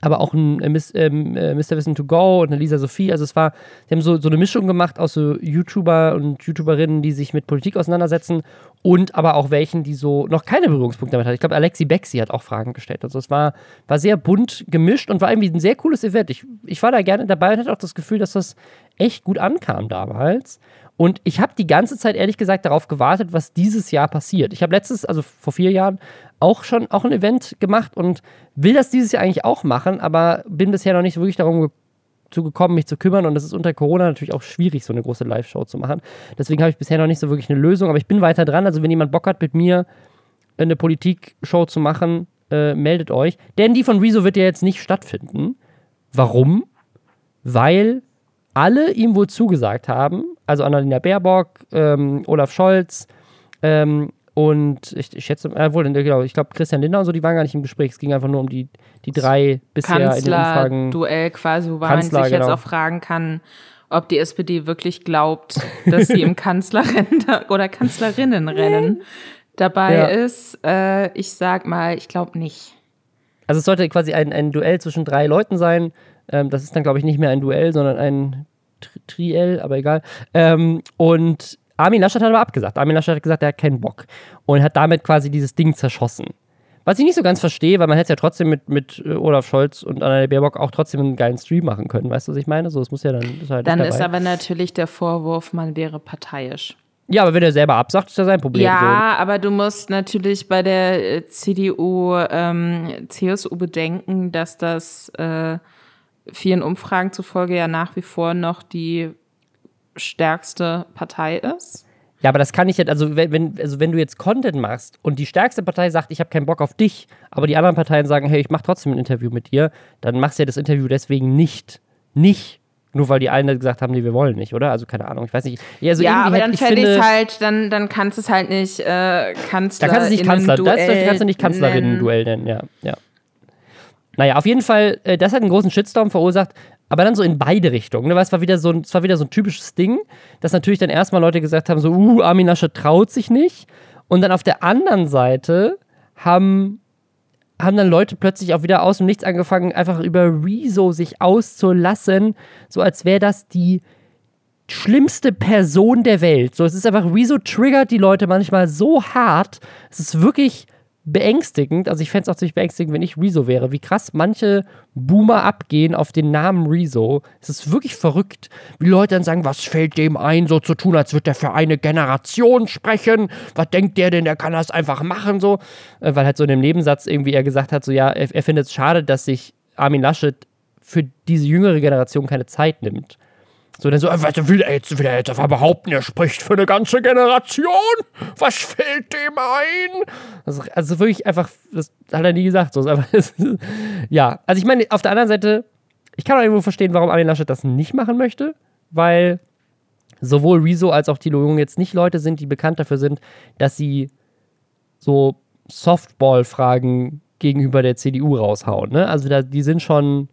Speaker 2: aber auch ein äh, Miss, ähm, äh, Mr. Wissen to Go und eine Lisa Sophie. Also es war, sie haben so, so eine Mischung gemacht aus so YouTuber und YouTuberinnen, die sich mit Politik auseinandersetzen und aber auch welchen, die so noch keine Berührungspunkte damit hatten. Ich glaube, Alexi Bexi hat auch Fragen gestellt. Also es war, war sehr bunt gemischt und war irgendwie ein sehr cooles Event. Ich, ich war da gerne dabei und hatte auch das Gefühl, dass das echt gut ankam damals. Und ich habe die ganze Zeit ehrlich gesagt darauf gewartet, was dieses Jahr passiert. Ich habe letztes, also vor vier Jahren, auch schon auch ein Event gemacht und will das dieses Jahr eigentlich auch machen, aber bin bisher noch nicht wirklich darum ge zu gekommen, mich zu kümmern. Und es ist unter Corona natürlich auch schwierig, so eine große Live-Show zu machen. Deswegen habe ich bisher noch nicht so wirklich eine Lösung, aber ich bin weiter dran. Also wenn jemand Bock hat, mit mir eine Politik-Show zu machen, äh, meldet euch. Denn die von Rezo wird ja jetzt nicht stattfinden. Warum? Weil alle ihm wohl zugesagt haben, also Annalena Baerbock, ähm, Olaf Scholz ähm, und ich, ich schätze, äh, wohl, genau, ich glaube Christian Lindner und so, die waren gar nicht im Gespräch. Es ging einfach nur um die, die drei bisher in den Umfragen.
Speaker 1: Kanzler-Duell quasi, wobei
Speaker 2: Kanzler,
Speaker 1: man sich jetzt
Speaker 2: genau.
Speaker 1: auch fragen kann, ob die SPD wirklich glaubt, dass sie im Kanzlerrennen oder Kanzlerinnenrennen dabei
Speaker 2: Ja.
Speaker 1: ist. Äh, ich sag mal, ich glaube nicht.
Speaker 2: Also es sollte quasi ein, ein Duell zwischen drei Leuten sein. Ähm, das ist dann, glaube ich, nicht mehr ein Duell, sondern ein Tri Triell, aber egal. Ähm, und Armin Laschet hat aber abgesagt. Armin Laschet hat gesagt, er hat keinen Bock. Und hat damit quasi dieses Ding zerschossen. Was ich nicht so ganz verstehe, weil man hätte es ja trotzdem mit, mit äh, Olaf Scholz und Annalena Baerbock auch trotzdem einen geilen Stream machen können. Weißt du, was ich meine? So, es muss ja dann. Ist halt
Speaker 1: Dann ist aber natürlich der Vorwurf, man wäre parteiisch.
Speaker 2: Ja, aber wenn er selber absagt, ist das sein Problem.
Speaker 1: Ja, so. aber du musst natürlich bei der äh, CDU, ähm, CSU bedenken, dass das äh, vielen Umfragen zufolge ja nach wie vor noch die stärkste Partei ist.
Speaker 2: Ja, aber das kann ich jetzt, also wenn, also wenn du jetzt Content machst und die stärkste Partei sagt, ich habe keinen Bock auf dich, aber die anderen Parteien sagen, hey, ich mache trotzdem ein Interview mit dir, dann machst du ja das Interview deswegen nicht, nicht nur weil die einen gesagt haben, nee, wir wollen nicht, oder? Also keine Ahnung, ich weiß nicht.
Speaker 1: Ja, also ja aber dann fände ich halt, dann, dann kannst du es halt nicht äh, Kanzler.
Speaker 2: Da kannst du nicht Kanzler, das kannst du nicht Kanzlerinnen-Duell nennen, ja, ja. Naja, auf jeden Fall, äh, das hat einen großen Shitstorm verursacht, aber dann so in beide Richtungen. Ne? Weil es war wieder so ein, es war wieder so ein typisches Ding, dass natürlich dann erstmal Leute gesagt haben, so, uh, Armin Laschet traut sich nicht. Und dann auf der anderen Seite haben haben dann Leute plötzlich auch wieder aus dem Nichts angefangen, einfach über Rezo sich auszulassen, so als wäre das die schlimmste Person der Welt. So, es ist einfach, Rezo triggert die Leute manchmal so hart. Es ist wirklich beängstigend. Also ich fände es auch ziemlich beängstigend, wenn ich Rezo wäre. Wie krass manche Boomer abgehen auf den Namen Rezo. Es ist wirklich verrückt, wie Leute dann sagen, was fällt dem ein, so zu tun, als würde der für eine Generation sprechen. Was denkt der denn, der kann das einfach machen, so. Äh, weil halt so in dem Nebensatz irgendwie er gesagt hat, so ja, er, er findet es schade, dass sich Armin Laschet für diese jüngere Generation keine Zeit nimmt. So, dann so, äh, was will er jetzt, will er jetzt einfach behaupten, er spricht für eine ganze Generation? Was fällt dem ein? Also, also wirklich einfach, das hat er nie gesagt. So, einfach, ja, also ich meine, auf der anderen Seite, ich kann auch irgendwo verstehen, warum Armin Laschet das nicht machen möchte, weil sowohl Rezo als auch Thilo Jung jetzt nicht Leute sind, die bekannt dafür sind, dass sie so Softball-Fragen gegenüber der CDU raushauen. Ne? Also da, die sind schon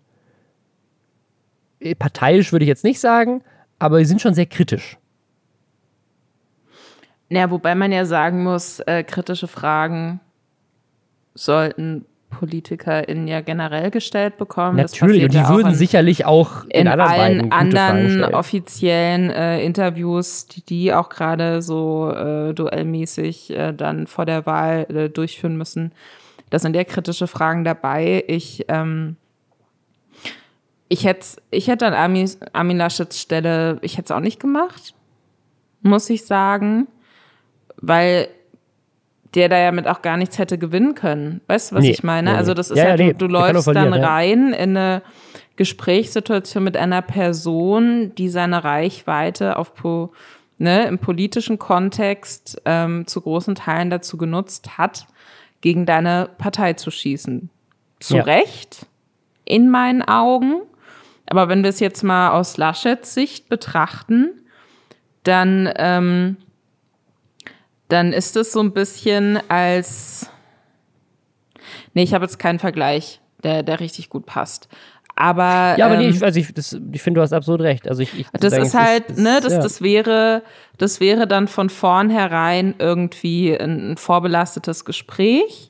Speaker 2: parteiisch würde ich jetzt nicht sagen, aber sie sind schon sehr kritisch.
Speaker 1: Ja, wobei man ja sagen muss, äh, kritische Fragen sollten PolitikerInnen ja generell gestellt bekommen.
Speaker 2: Natürlich, und die ja würden in, sicherlich auch
Speaker 1: in, in allen anderen offiziellen äh, Interviews, die die auch gerade so äh, duellmäßig äh, dann vor der Wahl äh, durchführen müssen. Da sind ja kritische Fragen dabei. Ich ähm, ich hätte, ich hätte an Armin, Armin Laschets Stelle, ich hätte es auch nicht gemacht, muss ich sagen, weil der da ja mit auch gar nichts hätte gewinnen können. Weißt du, was nee, ich meine? Nee, also das ist ja, ja, nee, du, du läufst dann rein in eine Gesprächssituation mit einer Person, die seine Reichweite auf ne, im politischen Kontext ähm, zu großen Teilen dazu genutzt hat, gegen deine Partei zu schießen. Zu Recht, in meinen Augen. Aber wenn wir es jetzt mal aus Laschets Sicht betrachten, dann, ähm, dann ist es so ein bisschen als. Nee, ich habe jetzt keinen Vergleich, der, der richtig gut passt. Aber,
Speaker 2: ja, aber nee, ähm, ich, also ich, ich finde, du hast absolut recht. Also ich, ich
Speaker 1: das ist halt, das, ne, das, ja. das wäre, das wäre dann von vornherein irgendwie ein, ein vorbelastetes Gespräch.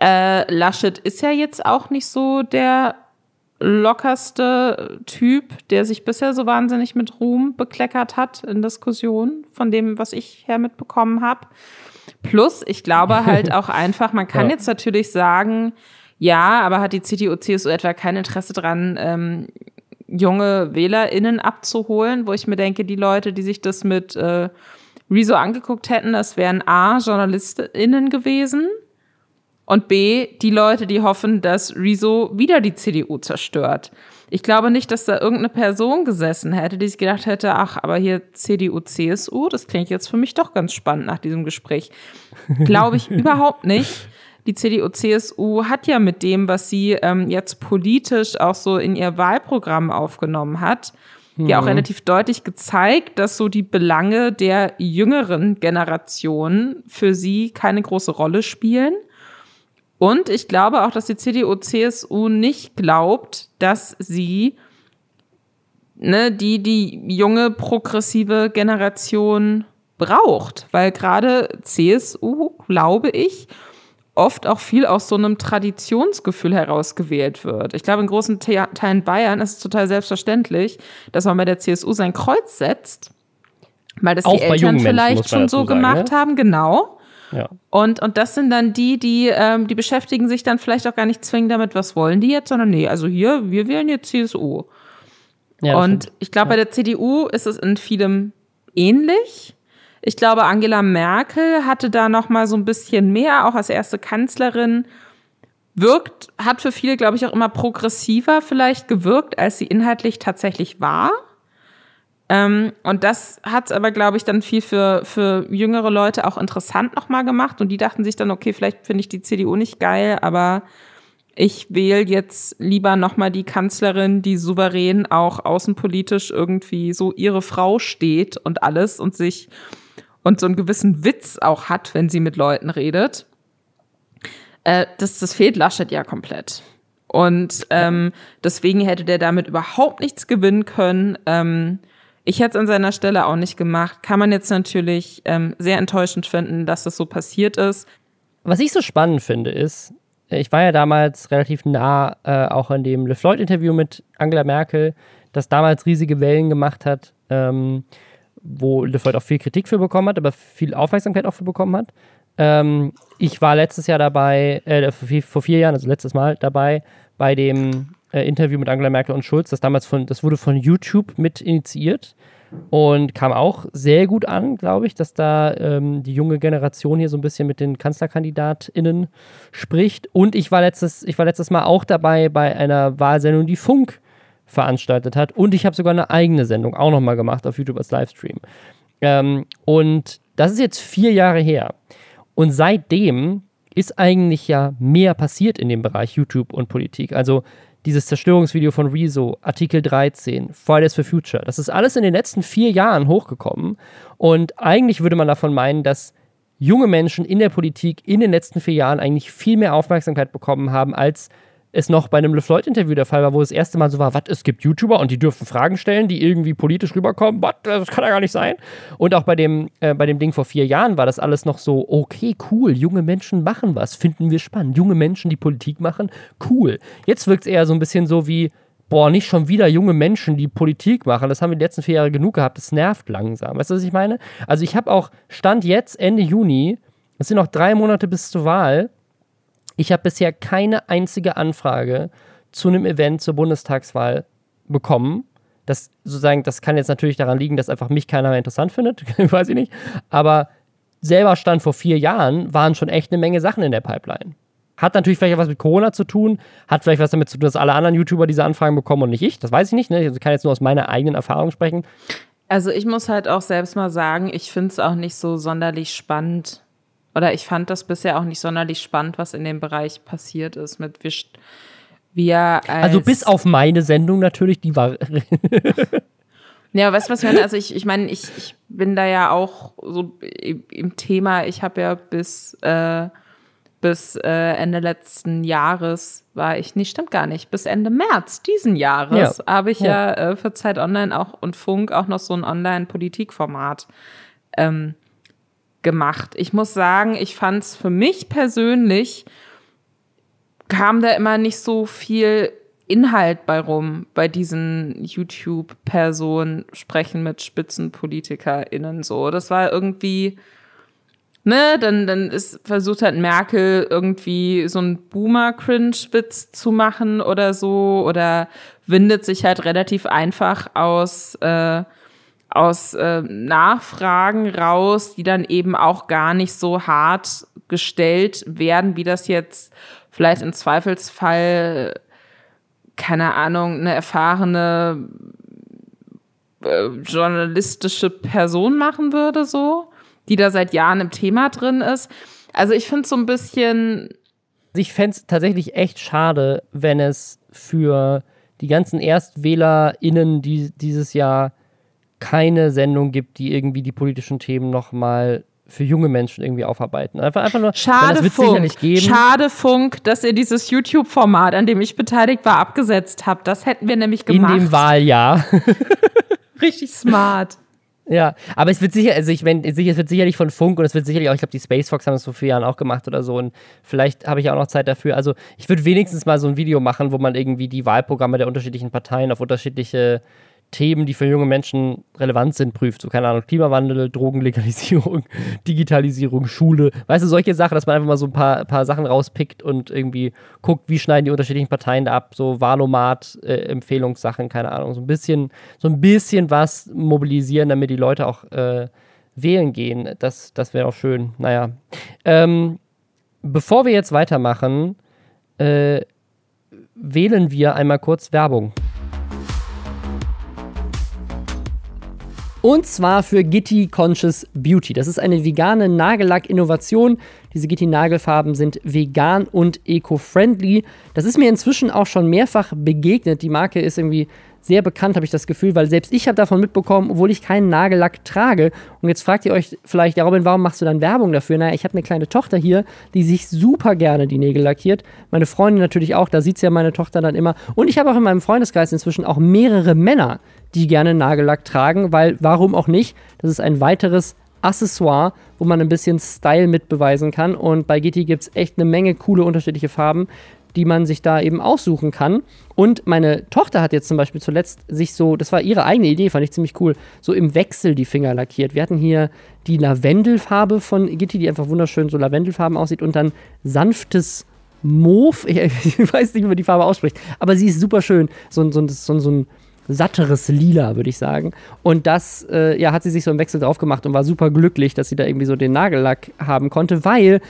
Speaker 1: Äh, Laschet ist ja jetzt auch nicht so der lockerste Typ, der sich bisher so wahnsinnig mit Ruhm bekleckert hat in Diskussionen, von dem, was ich her mitbekommen habe. Plus, ich glaube halt auch einfach, man kann ja. jetzt natürlich sagen, ja, aber hat die CDU, CSU etwa kein Interesse dran, ähm, junge WählerInnen abzuholen, wo ich mir denke, die Leute, die sich das mit äh, Rezo angeguckt hätten, das wären A, JournalistInnen gewesen, und B, die Leute, die hoffen, dass Rezo wieder die CDU zerstört. Ich glaube nicht, dass da irgendeine Person gesessen hätte, die sich gedacht hätte, ach, aber hier CDU, CSU, das klingt jetzt für mich doch ganz spannend nach diesem Gespräch. glaube ich überhaupt nicht. Die CDU, CSU hat ja mit dem, was sie ähm, jetzt politisch auch so in ihr Wahlprogramm aufgenommen hat, mhm. ja auch mhm. relativ deutlich gezeigt, dass so die Belange der jüngeren Generation für sie keine große Rolle spielen und ich glaube auch, dass die CDU, CSU nicht glaubt, dass sie ne, die, die junge progressive Generation braucht. Weil gerade CSU, glaube ich, oft auch viel aus so einem Traditionsgefühl herausgewählt wird. Ich glaube, in großen Teilen Bayern ist es total selbstverständlich, dass man bei der CSU sein Kreuz setzt, weil das auch die Eltern vielleicht schon so sagen, gemacht ja? haben, genau. Ja. Und, und das sind dann die, die, ähm, die beschäftigen sich dann vielleicht auch gar nicht zwingend damit, was wollen die jetzt, sondern nee, also hier, wir wählen jetzt CSU. Ja, und stimmt. ich glaube, bei der CDU ist es in vielem ähnlich. Ich glaube, Angela Merkel hatte da noch mal so ein bisschen mehr, auch als erste Kanzlerin wirkt, hat für viele, glaube ich, auch immer progressiver vielleicht gewirkt, als sie inhaltlich tatsächlich war. Ähm, und das hat aber, glaube ich, dann viel für, für jüngere Leute auch interessant nochmal gemacht. Und die dachten sich dann, okay, vielleicht finde ich die CDU nicht geil, aber ich wähle jetzt lieber nochmal die Kanzlerin, die souverän auch außenpolitisch irgendwie so ihre Frau steht und alles und sich und so einen gewissen Witz auch hat, wenn sie mit Leuten redet. Äh, das, das fehlt Laschet ja komplett. Und ähm, deswegen hätte der damit überhaupt nichts gewinnen können. Ähm, ich hätte es an seiner Stelle auch nicht gemacht. Kann man jetzt natürlich ähm, sehr enttäuschend finden, dass das so passiert ist.
Speaker 2: Was ich so spannend finde, ist, ich war ja damals relativ nah äh, auch in dem Le Floyd-Interview mit Angela Merkel, das damals riesige Wellen gemacht hat, ähm, wo Le Floyd auch viel Kritik für bekommen hat, aber viel Aufmerksamkeit auch für bekommen hat. Ähm, ich war letztes Jahr dabei, äh, vor, vier, vor, vier, Jahren, also letztes Mal dabei, bei dem äh, Interview mit Angela Merkel und Schulz. Das damals von, das wurde von YouTube mit initiiert und kam auch sehr gut an, glaube ich, dass da ähm, die junge Generation hier so ein bisschen mit den KanzlerkandidatInnen spricht. Und ich war letztes, ich war letztes Mal auch dabei bei einer Wahlsendung, die Funk veranstaltet hat. Und ich habe sogar eine eigene Sendung auch nochmal gemacht auf YouTube als Livestream. Ähm, und das ist jetzt vier Jahre her. Und seitdem ist eigentlich ja mehr passiert in dem Bereich YouTube und Politik. Also dieses Zerstörungsvideo von Rezo, Artikel 13, Fridays for Future, das ist alles in den letzten vier Jahren hochgekommen. Und eigentlich würde man davon meinen, dass junge Menschen in der Politik in den letzten vier Jahren eigentlich viel mehr Aufmerksamkeit bekommen haben als es noch bei einem LeFloid-Interview der Fall war, wo es das erste Mal so war, was, es gibt YouTuber und die dürfen Fragen stellen, die irgendwie politisch rüberkommen, was, das kann ja gar nicht sein. Und auch bei dem, äh, bei dem Ding vor vier Jahren war das alles noch so, okay, cool, junge Menschen machen was, finden wir spannend. Junge Menschen, die Politik machen, cool. Jetzt wirkt es eher so ein bisschen so wie, boah, nicht schon wieder junge Menschen, die Politik machen. Das haben wir die letzten vier Jahre genug gehabt, das nervt langsam. Weißt du, was ich meine? Also ich habe auch, Stand jetzt, Ende Juni, es sind noch drei Monate bis zur Wahl, ich habe bisher keine einzige Anfrage zu einem Event zur Bundestagswahl bekommen. Das sozusagen, das kann jetzt natürlich daran liegen, dass einfach mich keiner mehr interessant findet, weiß ich nicht. Aber selber stand vor vier Jahren, waren schon echt eine Menge Sachen in der Pipeline. Hat natürlich vielleicht was mit Corona zu tun, hat vielleicht was damit zu tun, dass alle anderen YouTuber diese Anfragen bekommen und nicht ich. Das weiß ich nicht. Ne? Ich kann jetzt nur aus meiner eigenen Erfahrung sprechen.
Speaker 1: Also ich muss halt auch selbst mal sagen, ich finde es auch nicht so sonderlich spannend, oder ich fand das bisher auch nicht sonderlich spannend, was in dem Bereich passiert ist mit wir, wir
Speaker 2: Also bis auf meine Sendung natürlich, die war.
Speaker 1: ja, weißt du, was ich meine? Also ich, ich meine, ich, ich bin da ja auch so im Thema, ich habe ja bis, äh, bis äh, Ende letzten Jahres war ich, nee, stimmt gar nicht, bis Ende März diesen Jahres ja. habe ich ja, ja äh, für Zeit Online auch und Funk auch noch so ein Online-Politikformat ähm, gemacht. Ich muss sagen, ich fand es für mich persönlich, kam da immer nicht so viel Inhalt bei rum, bei diesen YouTube-Personen sprechen mit SpitzenpolitikerInnen so. Das war irgendwie, ne, dann, dann ist versucht halt Merkel irgendwie so einen Boomer-Cringe-Witz zu machen oder so oder windet sich halt relativ einfach aus äh, aus äh, Nachfragen raus, die dann eben auch gar nicht so hart gestellt werden, wie das jetzt vielleicht im Zweifelsfall, keine Ahnung, eine erfahrene äh, journalistische Person machen würde, so, die da seit Jahren im Thema drin ist. Also ich finde es so ein bisschen.
Speaker 2: Ich fände es tatsächlich echt schade, wenn es für die ganzen ErstwählerInnen, die dieses Jahr keine Sendung gibt, die irgendwie die politischen Themen nochmal für junge Menschen irgendwie aufarbeiten. Einfach, einfach nur,
Speaker 1: Schade Funk. Schade Funk, dass ihr dieses YouTube-Format, an dem ich beteiligt war, abgesetzt habt. Das hätten wir nämlich gemacht.
Speaker 2: In dem Wahljahr.
Speaker 1: Richtig smart.
Speaker 2: Ja, aber es wird sicher, also ich meine, es wird sicherlich von Funk und es wird sicherlich auch, ich glaube, die Space Fox haben das vor vier Jahren auch gemacht oder so und vielleicht habe ich auch noch Zeit dafür. Also ich würde wenigstens mal so ein Video machen, wo man irgendwie die Wahlprogramme der unterschiedlichen Parteien auf unterschiedliche Themen, die für junge Menschen relevant sind, prüft. So, keine Ahnung, Klimawandel, Drogenlegalisierung, Digitalisierung, Schule. Weißt du, solche Sachen, dass man einfach mal so ein paar, paar Sachen rauspickt und irgendwie guckt, wie schneiden die unterschiedlichen Parteien da ab. So Wahlomat, äh, Empfehlungssachen, keine Ahnung. So ein bisschen, so ein bisschen was mobilisieren, damit die Leute auch äh, wählen gehen. Das, das wäre auch schön. Naja. Ähm, bevor wir jetzt weitermachen, äh, wählen wir einmal kurz Werbung. Und zwar für Gitti Conscious Beauty. Das ist eine vegane Nagellack-Innovation. Diese Gitti-Nagelfarben sind vegan und eco-friendly. Das ist mir inzwischen auch schon mehrfach begegnet. Die Marke ist irgendwie sehr bekannt, habe ich das Gefühl, weil selbst ich habe davon mitbekommen, obwohl ich keinen Nagellack trage. Und jetzt fragt ihr euch vielleicht, ja Robin, warum machst du dann Werbung dafür? Naja, ich habe eine kleine Tochter hier, die sich super gerne die Nägel lackiert. Meine Freundin natürlich auch, da sieht sie ja meine Tochter dann immer. Und ich habe auch in meinem Freundeskreis inzwischen auch mehrere Männer, die gerne Nagellack tragen, weil warum auch nicht? Das ist ein weiteres Accessoire, wo man ein bisschen Style mitbeweisen kann. Und bei Gitti gibt es echt eine Menge coole unterschiedliche Farben die man sich da eben aussuchen kann. Und meine Tochter hat jetzt zum Beispiel zuletzt sich so, das war ihre eigene Idee, fand ich ziemlich cool, so im Wechsel die Finger lackiert. Wir hatten hier die Lavendelfarbe von Gitti, die einfach wunderschön so Lavendelfarben aussieht und dann sanftes Mauve, ich weiß nicht, wie man die Farbe ausspricht, aber sie ist super schön. So, so, so, so ein satteres Lila, würde ich sagen. Und das äh, ja, hat sie sich so im Wechsel drauf gemacht und war super glücklich, dass sie da irgendwie so den Nagellack haben konnte, weil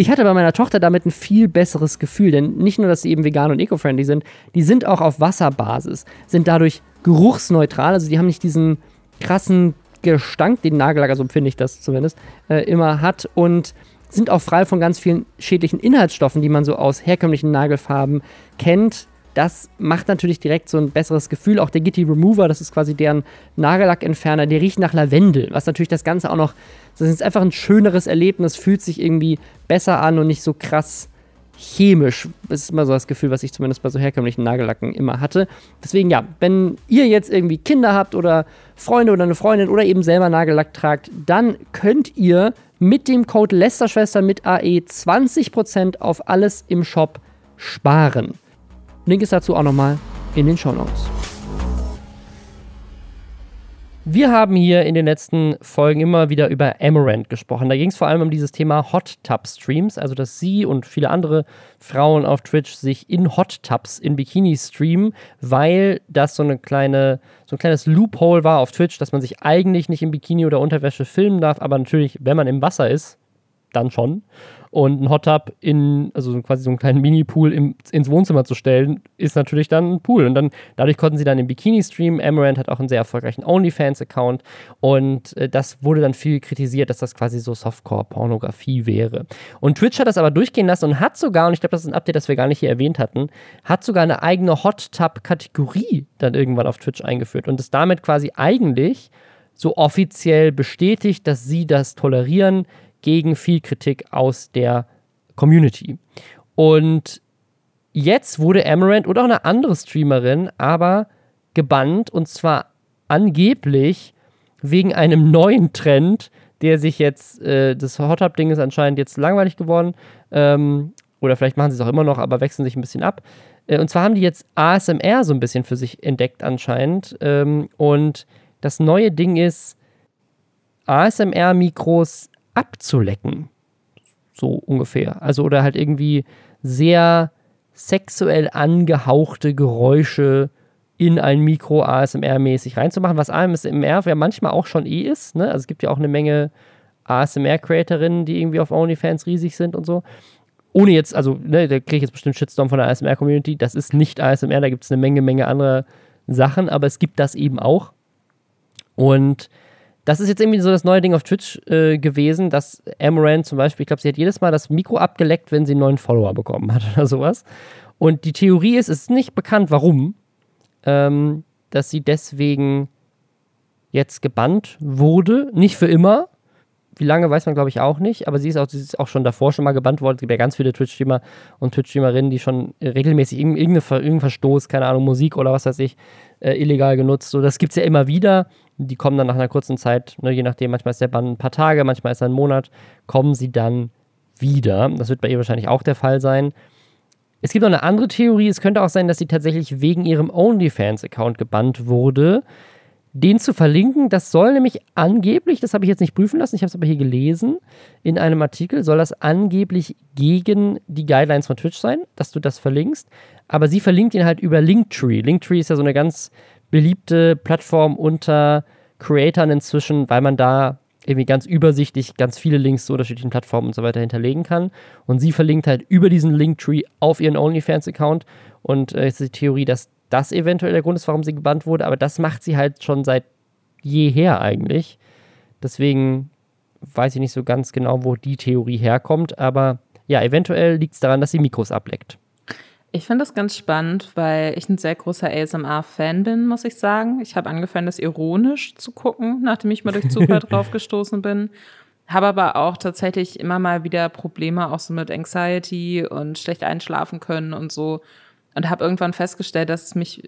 Speaker 2: ich hatte bei meiner Tochter damit ein viel besseres Gefühl, denn nicht nur, dass sie eben vegan und eco-friendly sind, die sind auch auf Wasserbasis, sind dadurch geruchsneutral, also die haben nicht diesen krassen Gestank, den Nagellack, so empfinde ich das zumindest, äh, immer hat und sind auch frei von ganz vielen schädlichen Inhaltsstoffen, die man so aus herkömmlichen Nagelfarben kennt. Das macht natürlich direkt so ein besseres Gefühl. Auch der Gitti Remover, das ist quasi deren Nagellackentferner, der riecht nach Lavendel, was natürlich das Ganze auch noch das ist einfach ein schöneres Erlebnis, fühlt sich irgendwie besser an und nicht so krass chemisch. Das ist immer so das Gefühl, was ich zumindest bei so herkömmlichen Nagellacken immer hatte. Deswegen ja, wenn ihr jetzt irgendwie Kinder habt oder Freunde oder eine Freundin oder eben selber Nagellack tragt, dann könnt ihr mit dem Code Lästerschwester mit AE 20% auf alles im Shop sparen. Link ist dazu auch nochmal in den Show Notes. Wir haben hier in den letzten Folgen immer wieder über Amaranth gesprochen. Da ging es vor allem um dieses Thema Hot Tub Streams, also dass sie und viele andere Frauen auf Twitch sich in Hot Tubs in Bikini streamen, weil das so eine kleine so ein kleines Loophole war auf Twitch, dass man sich eigentlich nicht in Bikini oder Unterwäsche filmen darf, aber natürlich, wenn man im Wasser ist, dann schon. Und ein Hot Tub in, also quasi so einen kleinen Mini-Pool im, ins Wohnzimmer zu stellen, ist natürlich dann ein Pool. Und dann, dadurch konnten sie dann im Bikini streamen. Amaranth hat auch einen sehr erfolgreichen OnlyFans-Account. Und äh, das wurde dann viel kritisiert, dass das quasi so Softcore-Pornografie wäre. Und Twitch hat das aber durchgehen lassen und hat sogar, und ich glaube, das ist ein Update, das wir gar nicht hier erwähnt hatten, hat sogar eine eigene Hot Tub-Kategorie dann irgendwann auf Twitch eingeführt und ist damit quasi eigentlich so offiziell bestätigt, dass sie das tolerieren, gegen viel Kritik aus der Community. Und jetzt wurde Amaranth oder auch eine andere Streamerin aber gebannt und zwar angeblich wegen einem neuen Trend, der sich jetzt, äh, das Hot Up Ding ist anscheinend jetzt langweilig geworden. Ähm, oder vielleicht machen sie es auch immer noch, aber wechseln sich ein bisschen ab. Äh, und zwar haben die jetzt ASMR so ein bisschen für sich entdeckt anscheinend. Ähm, und das neue Ding ist, ASMR-Mikros abzulecken. So ungefähr. Also oder halt irgendwie sehr sexuell angehauchte Geräusche in ein Mikro ASMR-mäßig reinzumachen, was ASMR ja manchmal auch schon eh ist. Ne? Also es gibt ja auch eine Menge ASMR-Creatorinnen, die irgendwie auf OnlyFans riesig sind und so. Ohne jetzt, also, ne, da kriege ich jetzt bestimmt Shitstorm von der ASMR-Community. Das ist nicht ASMR, da gibt es eine Menge, Menge andere Sachen, aber es gibt das eben auch. Und das ist jetzt irgendwie so das neue Ding auf Twitch äh, gewesen, dass Amaranth zum Beispiel, ich glaube, sie hat jedes Mal das Mikro abgeleckt, wenn sie einen neuen Follower bekommen hat oder sowas. Und die Theorie ist, es ist nicht bekannt, warum, ähm, dass sie deswegen jetzt gebannt wurde. Nicht für immer. Wie lange weiß man, glaube ich, auch nicht. Aber sie ist, auch, sie ist auch schon davor schon mal gebannt worden. Es gibt ja ganz viele Twitch-Streamer und Twitch-Streamerinnen, die schon regelmäßig irgendeinen Verstoß, keine Ahnung, Musik oder was weiß ich, äh, illegal genutzt. So, das gibt es ja immer wieder. Die kommen dann nach einer kurzen Zeit, ne, je nachdem, manchmal ist der Bann ein paar Tage, manchmal ist er ein Monat, kommen sie dann wieder. Das wird bei ihr wahrscheinlich auch der Fall sein. Es gibt noch eine andere Theorie. Es könnte auch sein, dass sie tatsächlich wegen ihrem OnlyFans-Account gebannt wurde. Den zu verlinken, das soll nämlich angeblich, das habe ich jetzt nicht prüfen lassen, ich habe es aber hier gelesen, in einem Artikel, soll das angeblich gegen die Guidelines von Twitch sein, dass du das verlinkst. Aber sie verlinkt ihn halt über Linktree. Linktree ist ja so eine ganz beliebte Plattform unter Creatoren inzwischen, weil man da irgendwie ganz übersichtlich ganz viele Links zu unterschiedlichen Plattformen und so weiter hinterlegen kann. Und sie verlinkt halt über diesen Linktree auf ihren OnlyFans-Account. Und äh, ist die Theorie, dass das eventuell der Grund ist, warum sie gebannt wurde. Aber das macht sie halt schon seit jeher eigentlich. Deswegen weiß ich nicht so ganz genau, wo die Theorie herkommt. Aber ja, eventuell liegt es daran, dass sie Mikros ableckt.
Speaker 1: Ich finde das ganz spannend, weil ich ein sehr großer ASMR-Fan bin, muss ich sagen. Ich habe angefangen, das ironisch zu gucken, nachdem ich mal durch Zufall drauf gestoßen bin. Habe aber auch tatsächlich immer mal wieder Probleme auch so mit Anxiety und schlecht einschlafen können und so. Und habe irgendwann festgestellt, dass es mich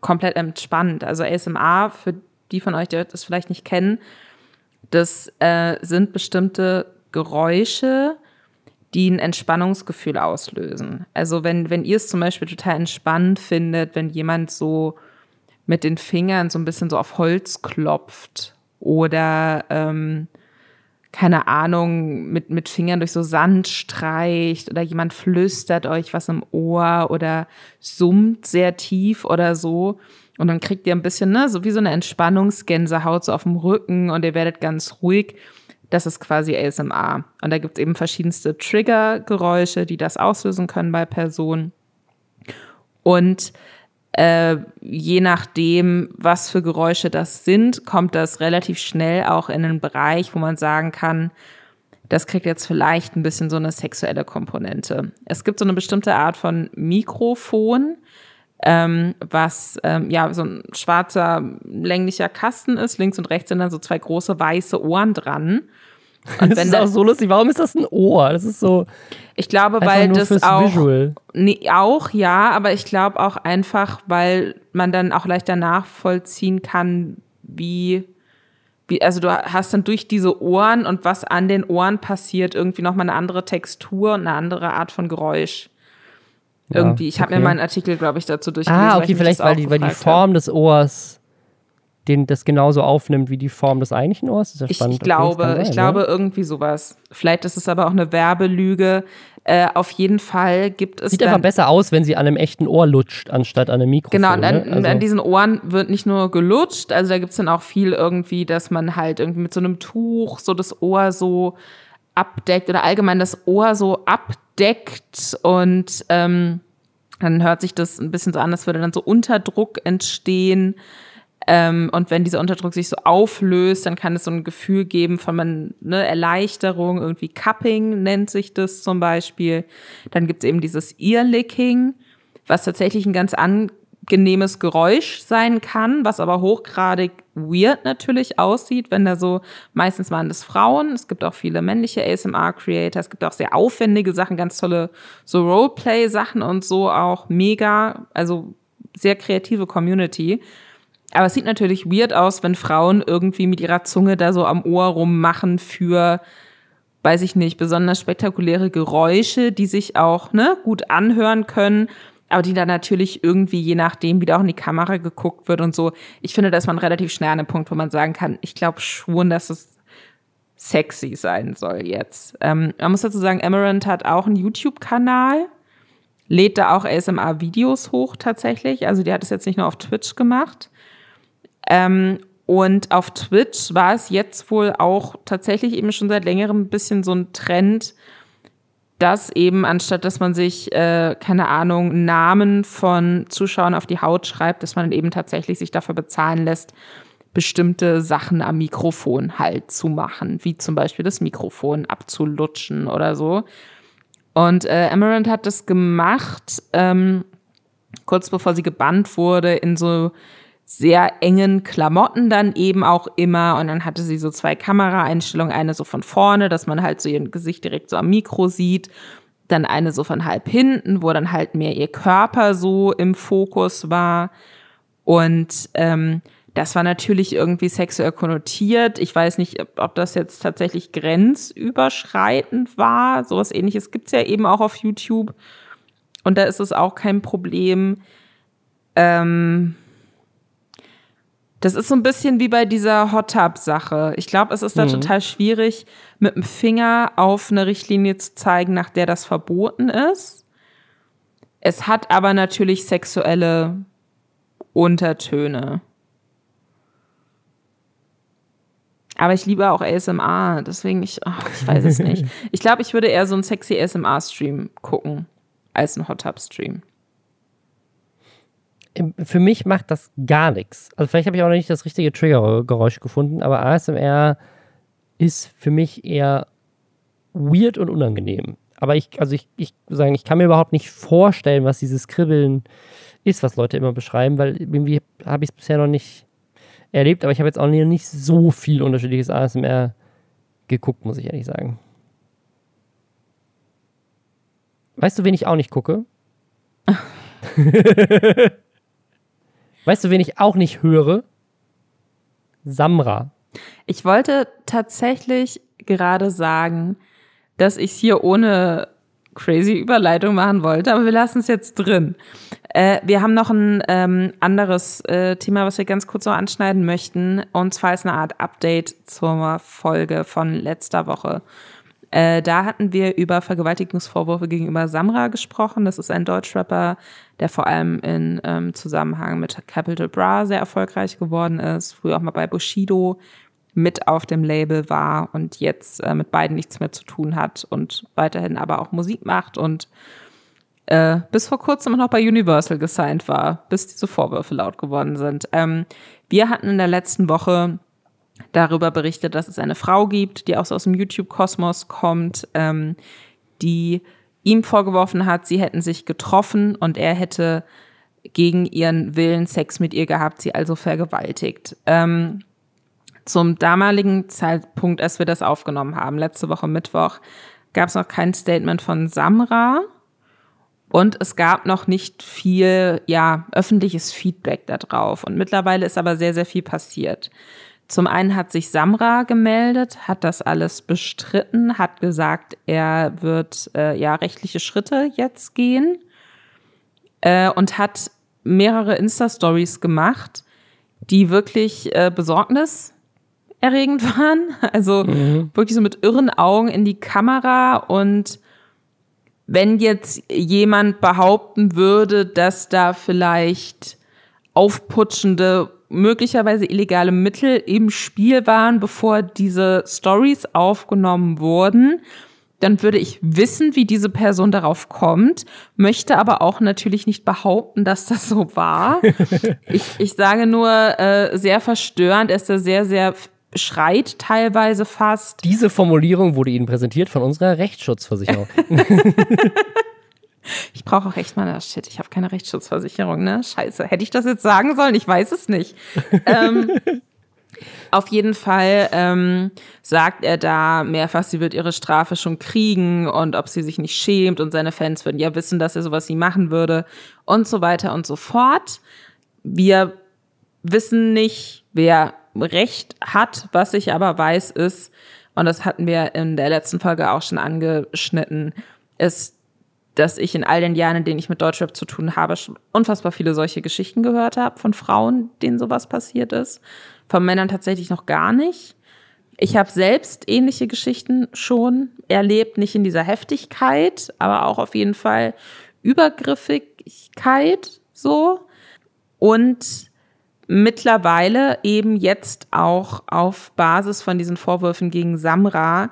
Speaker 1: komplett entspannt. Also ASMR, für die von euch, die das vielleicht nicht kennen, das äh, sind bestimmte Geräusche, die ein Entspannungsgefühl auslösen. Also wenn, wenn ihr es zum Beispiel total entspannend findet, wenn jemand so mit den Fingern so ein bisschen so auf Holz klopft oder ähm, keine Ahnung, mit, mit Fingern durch so Sand streicht oder jemand flüstert euch was im Ohr oder summt sehr tief oder so. Und dann kriegt ihr ein bisschen, ne, so wie so eine Entspannungsgänsehaut so auf dem Rücken und ihr werdet ganz ruhig das ist quasi ASMR. Und da gibt es eben verschiedenste Triggergeräusche, die das auslösen können bei Personen. Und äh, je nachdem, was für Geräusche das sind, kommt das relativ schnell auch in einen Bereich, wo man sagen kann, das kriegt jetzt vielleicht ein bisschen so eine sexuelle Komponente. Es gibt so eine bestimmte Art von Mikrofon, ähm, was ähm, ja so ein schwarzer länglicher Kasten ist. Links und rechts sind dann so zwei große weiße Ohren dran.
Speaker 2: Und das ist auch so lustig. Warum ist das ein Ohr? Das ist so.
Speaker 1: Ich glaube, weil das auch. Nee, auch ja, aber ich glaube auch einfach, weil man dann auch leichter nachvollziehen kann, wie, wie, also du hast dann durch diese Ohren und was an den Ohren passiert, irgendwie nochmal eine andere Textur und eine andere Art von Geräusch. Irgendwie. ich habe okay. mir meinen Artikel, glaube ich, dazu durchgelesen.
Speaker 2: Ah, okay, vielleicht, weil die, weil die Form des Ohrs den das genauso aufnimmt wie die Form des eigentlichen Ohrs. Ist
Speaker 1: ja spannend. Ich, glaube, sein, ich glaube ne? irgendwie sowas. Vielleicht ist es aber auch eine Werbelüge. Äh, auf jeden Fall gibt es.
Speaker 2: Sieht dann, einfach besser aus, wenn sie an einem echten Ohr lutscht, anstatt an einem Mikrofon.
Speaker 1: Genau, und an, ne? also. an diesen Ohren wird nicht nur gelutscht, also da gibt es dann auch viel irgendwie, dass man halt irgendwie mit so einem Tuch so das Ohr so abdeckt oder allgemein das Ohr so abdeckt und ähm, dann hört sich das ein bisschen so an, als würde dann so Unterdruck entstehen. Ähm, und wenn dieser Unterdruck sich so auflöst, dann kann es so ein Gefühl geben von ne, Erleichterung, irgendwie Cupping nennt sich das zum Beispiel. Dann gibt es eben dieses Earlicking, was tatsächlich ein ganz angenehmes Geräusch sein kann, was aber hochgradig weird natürlich aussieht, wenn da so, meistens waren das Frauen, es gibt auch viele männliche ASMR-Creator, es gibt auch sehr aufwendige Sachen, ganz tolle so Roleplay-Sachen und so auch mega, also sehr kreative Community. Aber es sieht natürlich weird aus, wenn Frauen irgendwie mit ihrer Zunge da so am Ohr rummachen für, weiß ich nicht, besonders spektakuläre Geräusche, die sich auch ne, gut anhören können, aber die dann natürlich irgendwie, je nachdem, wie da auch in die Kamera geguckt wird und so. Ich finde, da ist man relativ schnell an einem Punkt, wo man sagen kann, ich glaube schon, dass es sexy sein soll jetzt. Ähm, man muss dazu sagen, Emerald hat auch einen YouTube-Kanal, lädt da auch ASMR-Videos hoch tatsächlich. Also die hat es jetzt nicht nur auf Twitch gemacht. Ähm, und auf Twitch war es jetzt wohl auch tatsächlich eben schon seit längerem ein bisschen so ein Trend, dass eben anstatt dass man sich, äh, keine Ahnung, Namen von Zuschauern auf die Haut schreibt, dass man eben tatsächlich sich dafür bezahlen lässt, bestimmte Sachen am Mikrofon halt zu machen, wie zum Beispiel das Mikrofon abzulutschen oder so. Und äh, Emerald hat das gemacht, ähm, kurz bevor sie gebannt wurde, in so sehr engen Klamotten dann eben auch immer. Und dann hatte sie so zwei Kameraeinstellungen, eine so von vorne, dass man halt so ihr Gesicht direkt so am Mikro sieht. Dann eine so von halb hinten, wo dann halt mehr ihr Körper so im Fokus war. Und ähm, das war natürlich irgendwie sexuell konnotiert. Ich weiß nicht, ob, das jetzt tatsächlich grenzüberschreitend war. Sowas ähnliches gibt's ja eben auch auf YouTube. Und da ist es auch kein Problem. Ähm, das ist so ein bisschen wie bei dieser Hot Tub Sache. Ich glaube, es ist da mhm. total schwierig, mit dem Finger auf eine Richtlinie zu zeigen, nach der das verboten ist. Es hat aber natürlich sexuelle Untertöne. Aber ich liebe auch ASMR, deswegen ich, oh, ich weiß es nicht. Ich glaube, ich würde eher so einen sexy ASMR-Stream gucken als einen Hot Tub-Stream.
Speaker 2: Für mich macht das gar nichts. Also vielleicht habe ich auch noch nicht das richtige Triggergeräusch gefunden, aber ASMR ist für mich eher weird und unangenehm. Aber ich, also ich, ich sagen, ich kann mir überhaupt nicht vorstellen, was dieses Kribbeln ist, was Leute immer beschreiben, weil irgendwie habe ich es bisher noch nicht erlebt, aber ich habe jetzt auch nicht so viel unterschiedliches ASMR geguckt, muss ich ehrlich sagen. Weißt du, wen ich auch nicht gucke? weißt du, wen ich auch nicht höre? Samra.
Speaker 1: Ich wollte tatsächlich gerade sagen, dass ich es hier ohne crazy Überleitung machen wollte, aber wir lassen es jetzt drin. Äh, wir haben noch ein ähm, anderes äh, Thema, was wir ganz kurz noch anschneiden möchten. Und zwar ist eine Art Update zur Folge von letzter Woche. Äh, da hatten wir über Vergewaltigungsvorwürfe gegenüber Samra gesprochen. Das ist ein Deutschrapper, der vor allem in ähm, Zusammenhang mit Capital Bra sehr erfolgreich geworden ist. Früher auch mal bei Bushido mit auf dem Label war und jetzt äh, mit beiden nichts mehr zu tun hat und weiterhin aber auch Musik macht und äh, bis vor kurzem noch bei Universal gesigned war, bis diese Vorwürfe laut geworden sind. Ähm, wir hatten in der letzten Woche darüber berichtet, dass es eine Frau gibt, die auch so aus dem YouTube-Kosmos kommt, ähm, die ihm vorgeworfen hat, sie hätten sich getroffen und er hätte gegen ihren Willen Sex mit ihr gehabt, sie also vergewaltigt. Ähm, zum damaligen Zeitpunkt, als wir das aufgenommen haben, letzte Woche Mittwoch, gab es noch kein Statement von Samra und es gab noch nicht viel, ja, öffentliches Feedback darauf. Und mittlerweile ist aber sehr, sehr viel passiert. Zum einen hat sich Samra gemeldet, hat das alles bestritten, hat gesagt, er wird äh, ja rechtliche Schritte jetzt gehen äh, und hat mehrere Insta-Stories gemacht, die wirklich äh, Besorgnis erregend waren. Also mhm. wirklich so mit irren Augen in die Kamera und wenn jetzt jemand behaupten würde, dass da vielleicht aufputschende, möglicherweise illegale Mittel im Spiel waren, bevor diese Stories aufgenommen wurden, dann würde ich wissen, wie diese Person darauf kommt, möchte aber auch natürlich nicht behaupten, dass das so war. ich, ich sage nur, äh, sehr verstörend, er ist da sehr, sehr schreit teilweise fast.
Speaker 2: Diese Formulierung wurde Ihnen präsentiert von unserer Rechtsschutzversicherung.
Speaker 1: ich brauche auch echt mal, das shit, ich habe keine Rechtsschutzversicherung, ne? Scheiße. Hätte ich das jetzt sagen sollen? Ich weiß es nicht. ähm, auf jeden Fall ähm, sagt er da mehrfach, sie wird ihre Strafe schon kriegen und ob sie sich nicht schämt und seine Fans würden ja wissen, dass er sowas nie machen würde und so weiter und so fort. Wir wissen nicht, wer Recht hat. Was ich aber weiß ist, und das hatten wir in der letzten Folge auch schon angeschnitten, ist, dass ich in all den Jahren, in denen ich mit Deutschrap zu tun habe, schon unfassbar viele solche Geschichten gehört habe von Frauen, denen sowas passiert ist. Von Männern tatsächlich noch gar nicht. Ich habe selbst ähnliche Geschichten schon erlebt, nicht in dieser Heftigkeit, aber auch auf jeden Fall Übergriffigkeit so. Und mittlerweile eben jetzt auch auf Basis von diesen Vorwürfen gegen Samra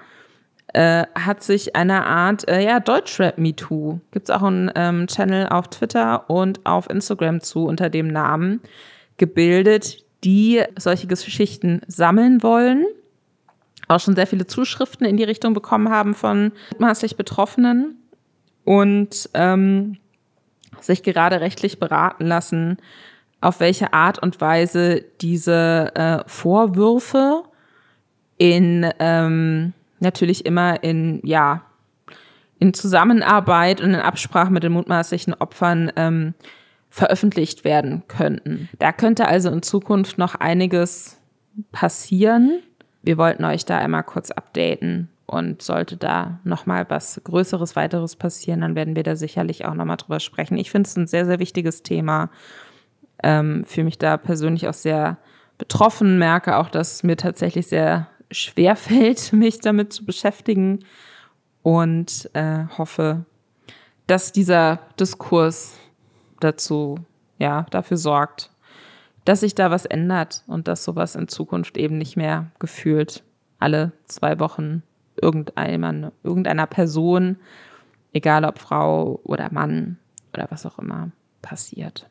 Speaker 1: äh, hat sich eine Art, äh, ja, Deutschrap MeToo, gibt es auch einen ähm, Channel auf Twitter und auf Instagram zu unter dem Namen, gebildet, die solche Geschichten sammeln wollen. Auch schon sehr viele Zuschriften in die Richtung bekommen haben von maßlich Betroffenen und ähm, sich gerade rechtlich beraten lassen, auf welche Art und Weise diese äh, Vorwürfe in ähm, natürlich immer in ja in Zusammenarbeit und in Absprache mit den mutmaßlichen Opfern ähm, veröffentlicht werden könnten. Da könnte also in Zukunft noch einiges passieren. Wir wollten euch da einmal kurz updaten und sollte da noch mal was Größeres, weiteres passieren, dann werden wir da sicherlich auch noch mal drüber sprechen. Ich finde es ein sehr, sehr wichtiges Thema ähm, fühle mich da persönlich auch sehr betroffen, merke auch, dass mir tatsächlich sehr schwer fällt, mich damit zu beschäftigen und äh, hoffe, dass dieser Diskurs dazu, ja, dafür sorgt, dass sich da was ändert und dass sowas in Zukunft eben nicht mehr gefühlt alle zwei Wochen irgendeiner, irgendeiner Person, egal ob Frau oder Mann oder was auch immer, passiert.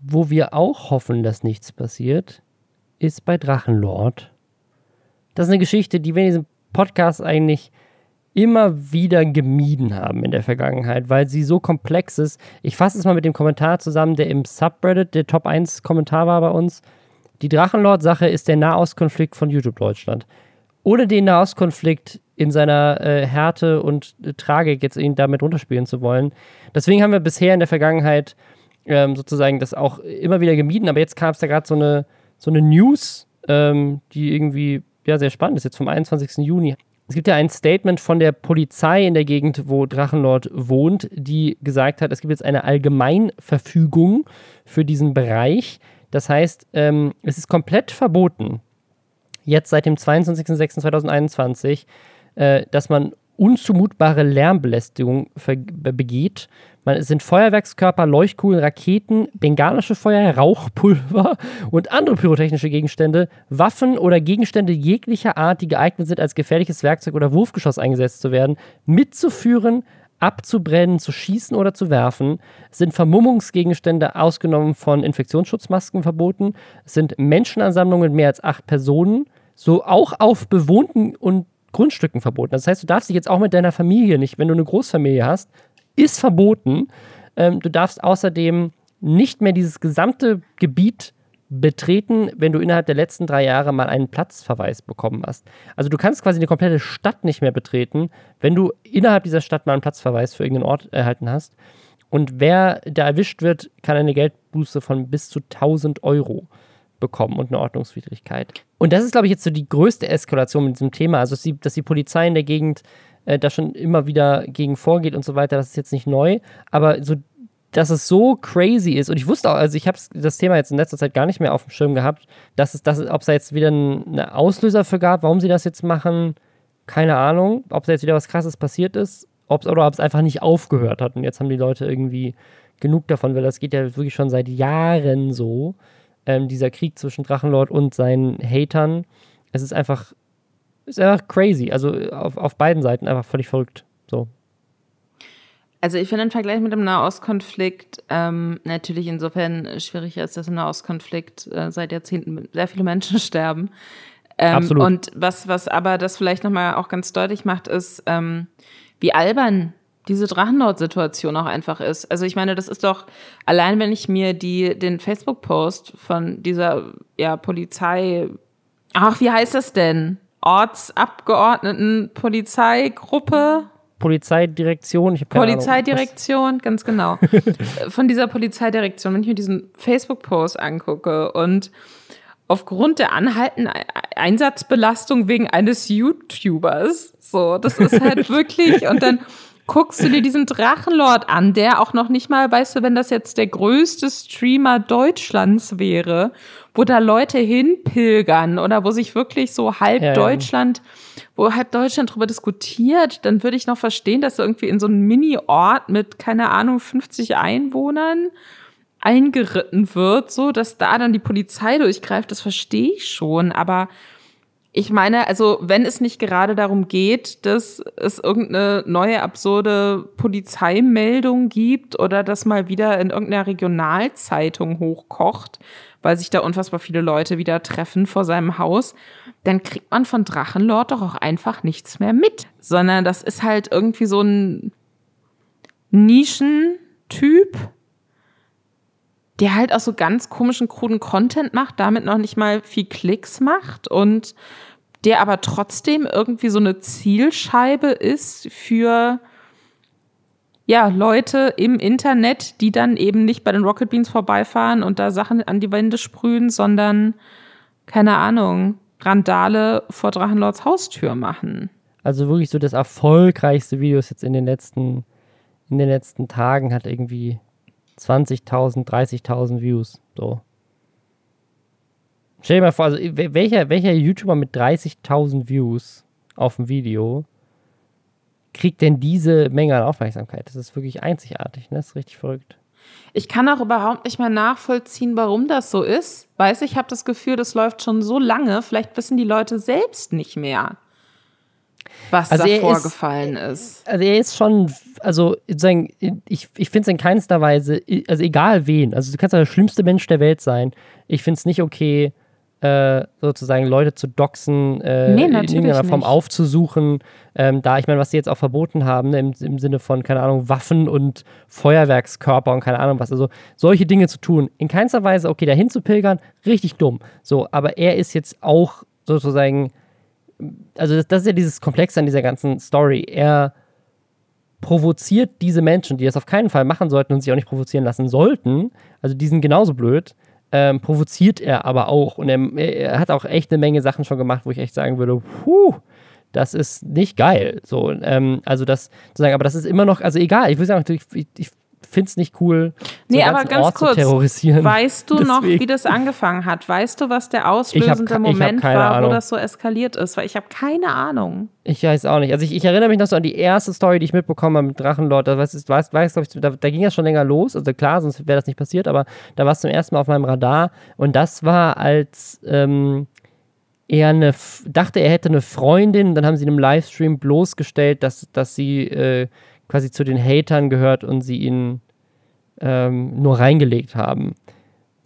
Speaker 2: Wo wir auch hoffen, dass nichts passiert, ist bei Drachenlord. Das ist eine Geschichte, die wir in diesem Podcast eigentlich immer wieder gemieden haben in der Vergangenheit, weil sie so komplex ist. Ich fasse es mal mit dem Kommentar zusammen, der im Subreddit der Top 1 Kommentar war bei uns. Die Drachenlord-Sache ist der Nahostkonflikt von YouTube Deutschland. Ohne den Nahostkonflikt in seiner äh, Härte und äh, Tragik jetzt ihn damit runterspielen zu wollen. Deswegen haben wir bisher in der Vergangenheit ähm, sozusagen das auch immer wieder gemieden, aber jetzt kam es da gerade so eine, so eine News, ähm, die irgendwie ja, sehr spannend ist, jetzt vom 21. Juni. Es gibt ja ein Statement von der Polizei in der Gegend, wo Drachenlord wohnt, die gesagt hat, es gibt jetzt eine Allgemeinverfügung für diesen Bereich. Das heißt, ähm, es ist komplett verboten, jetzt seit dem 22.06.2021, äh, dass man unzumutbare Lärmbelästigung begeht man, es sind Feuerwerkskörper, Leuchtkugeln, Raketen, bengalische Feuer, Rauchpulver und andere pyrotechnische Gegenstände, Waffen oder Gegenstände jeglicher Art, die geeignet sind, als gefährliches Werkzeug oder Wurfgeschoss eingesetzt zu werden, mitzuführen, abzubrennen, zu schießen oder zu werfen, es sind Vermummungsgegenstände ausgenommen von Infektionsschutzmasken verboten, es sind Menschenansammlungen mit mehr als acht Personen, so auch auf bewohnten und Grundstücken verboten. Das heißt, du darfst dich jetzt auch mit deiner Familie nicht, wenn du eine Großfamilie hast, ist verboten. Ähm, du darfst außerdem nicht mehr dieses gesamte Gebiet betreten, wenn du innerhalb der letzten drei Jahre mal einen Platzverweis bekommen hast. Also du kannst quasi eine komplette Stadt nicht mehr betreten, wenn du innerhalb dieser Stadt mal einen Platzverweis für irgendeinen Ort erhalten hast. Und wer da erwischt wird, kann eine Geldbuße von bis zu 1000 Euro bekommen und eine Ordnungswidrigkeit. Und das ist, glaube ich, jetzt so die größte Eskalation mit diesem Thema. Also, dass die, dass die Polizei in der Gegend äh, da schon immer wieder gegen vorgeht und so weiter, das ist jetzt nicht neu. Aber so, dass es so crazy ist, und ich wusste auch, also ich habe das Thema jetzt in letzter Zeit gar nicht mehr auf dem Schirm gehabt, dass es, dass ob es da jetzt wieder einen Auslöser für gab, warum sie das jetzt machen, keine Ahnung. Ob da jetzt wieder was krasses passiert ist, ob's, oder ob es einfach nicht aufgehört hat. Und jetzt haben die Leute irgendwie genug davon, weil das geht ja wirklich schon seit Jahren so. Ähm, dieser Krieg zwischen Drachenlord und seinen Hatern. Es ist einfach ist einfach crazy. Also auf, auf beiden Seiten einfach völlig verrückt. So.
Speaker 1: Also ich finde den Vergleich mit dem Nahostkonflikt ähm, natürlich insofern schwierig ist, dass im Nahostkonflikt äh, seit Jahrzehnten sehr viele Menschen sterben. Ähm, Absolut. Und was, was aber das vielleicht nochmal auch ganz deutlich macht, ist, ähm, wie albern diese Drachenlord-Situation auch einfach ist. Also ich meine, das ist doch, allein wenn ich mir die, den Facebook-Post von dieser ja, Polizei, ach, wie heißt das denn? Ortsabgeordneten Polizeigruppe.
Speaker 2: Polizeidirektion, ich
Speaker 1: Polizeidirektion, Ahnung, ganz genau. Von dieser Polizeidirektion, wenn ich mir diesen Facebook-Post angucke und aufgrund der anhaltenden Einsatzbelastung wegen eines YouTubers, so, das ist halt wirklich, und dann guckst du dir diesen Drachenlord an, der auch noch nicht mal, weißt du, wenn das jetzt der größte Streamer Deutschlands wäre, wo da Leute hinpilgern oder wo sich wirklich so halb ja, Deutschland, ja. wo halb Deutschland drüber diskutiert, dann würde ich noch verstehen, dass irgendwie in so einem Mini-Ort mit, keine Ahnung, 50 Einwohnern eingeritten wird, so dass da dann die Polizei durchgreift, das verstehe ich schon, aber ich meine, also wenn es nicht gerade darum geht, dass es irgendeine neue absurde Polizeimeldung gibt oder dass mal wieder in irgendeiner Regionalzeitung hochkocht, weil sich da unfassbar viele Leute wieder treffen vor seinem Haus, dann kriegt man von Drachenlord doch auch einfach nichts mehr mit, sondern das ist halt irgendwie so ein Nischentyp, der halt auch so ganz komischen, kruden Content macht, damit noch nicht mal viel Klicks macht und der aber trotzdem irgendwie so eine Zielscheibe ist für ja, Leute im Internet, die dann eben nicht bei den Rocket Beans vorbeifahren und da Sachen an die Wände sprühen, sondern, keine Ahnung, Randale vor Drachenlords Haustür machen.
Speaker 2: Also wirklich so das erfolgreichste Video ist jetzt in den letzten, in den letzten Tagen hat irgendwie 20.000, 30.000 Views. So. Stell dir mal vor, also welcher, welcher YouTuber mit 30.000 Views auf dem Video kriegt denn diese Menge an Aufmerksamkeit? Das ist wirklich einzigartig, ne? Das ist richtig verrückt.
Speaker 1: Ich kann auch überhaupt nicht mehr nachvollziehen, warum das so ist. Weiß ich habe das Gefühl, das läuft schon so lange, vielleicht wissen die Leute selbst nicht mehr, was also da vorgefallen ist,
Speaker 2: ist, Also er ist schon, also ich, ich finde es in keinster Weise, also egal wen, also du kannst ja der schlimmste Mensch der Welt sein. Ich finde es nicht okay, äh, sozusagen Leute zu doxen, äh,
Speaker 1: nee,
Speaker 2: in irgendeiner Form nicht. aufzusuchen. Ähm, da, ich meine, was sie jetzt auch verboten haben, ne, im, im, Sinne von, keine Ahnung, Waffen und Feuerwerkskörper und keine Ahnung was. Also solche Dinge zu tun. In keinster Weise, okay, dahin zu pilgern, richtig dumm. So, aber er ist jetzt auch sozusagen, also das, das ist ja dieses Komplexe an dieser ganzen Story. Er provoziert diese Menschen, die das auf keinen Fall machen sollten und sich auch nicht provozieren lassen sollten. Also die sind genauso blöd ähm, provoziert er aber auch. Und er, er, hat auch echt eine Menge Sachen schon gemacht, wo ich echt sagen würde, puh, das ist nicht geil. So, ähm, also das zu sagen, aber das ist immer noch, also egal, ich würde sagen, ich, ich finde es nicht cool,
Speaker 1: so nee, aber ganz Ort kurz, terrorisieren. Weißt du Deswegen. noch, wie das angefangen hat? Weißt du, was der auslösende hab, Moment war, Ahnung. wo das so eskaliert ist? Weil ich habe keine Ahnung.
Speaker 2: Ich weiß auch nicht. Also ich, ich, erinnere mich noch so an die erste Story, die ich mitbekommen habe mit Drachenlord. Da, weiß, weiß, weiß, ich, da, da ging das schon länger los. Also klar, sonst wäre das nicht passiert, aber da war es zum ersten Mal auf meinem Radar. Und das war als ähm, er eine, dachte, er hätte eine Freundin. Dann haben sie in einem Livestream bloßgestellt, dass, dass sie äh, quasi zu den Hatern gehört und sie ihn ähm, nur reingelegt haben.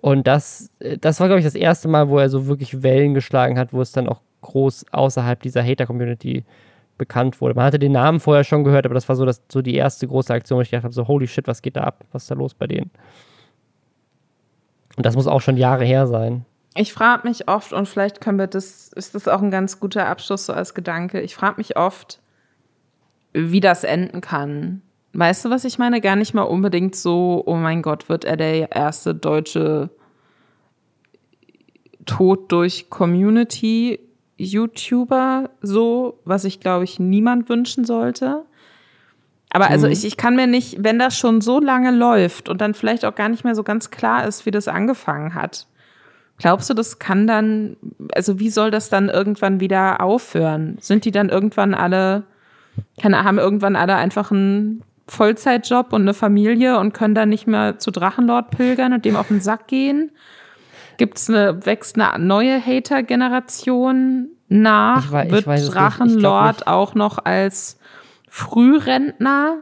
Speaker 2: Und das, äh, das war, glaube ich, das erste Mal, wo er so wirklich Wellen geschlagen hat, wo es dann auch groß außerhalb dieser Hater-Community bekannt wurde. Man hatte den Namen vorher schon gehört, aber das war so, das, so die erste große Aktion, wo ich gedacht habe, so holy shit, was geht da ab? Was ist da los bei denen? Und das muss auch schon Jahre her sein.
Speaker 1: Ich frage mich oft, und vielleicht können wir das, ist das auch ein ganz guter Abschluss so als Gedanke, ich frage mich oft, wie das enden kann. Weißt du, was ich meine? Gar nicht mal unbedingt so, oh mein Gott, wird er der erste deutsche Tod durch Community YouTuber so, was ich glaube ich niemand wünschen sollte. Aber also mhm. ich, ich kann mir nicht, wenn das schon so lange läuft und dann vielleicht auch gar nicht mehr so ganz klar ist, wie das angefangen hat. Glaubst du, das kann dann, also wie soll das dann irgendwann wieder aufhören? Sind die dann irgendwann alle keine, haben irgendwann alle einfach einen Vollzeitjob und eine Familie und können dann nicht mehr zu Drachenlord pilgern und dem auf den Sack gehen? Gibt's eine, wächst eine neue Hater-Generation nach? Weiß, Wird Drachenlord auch noch als Frührentner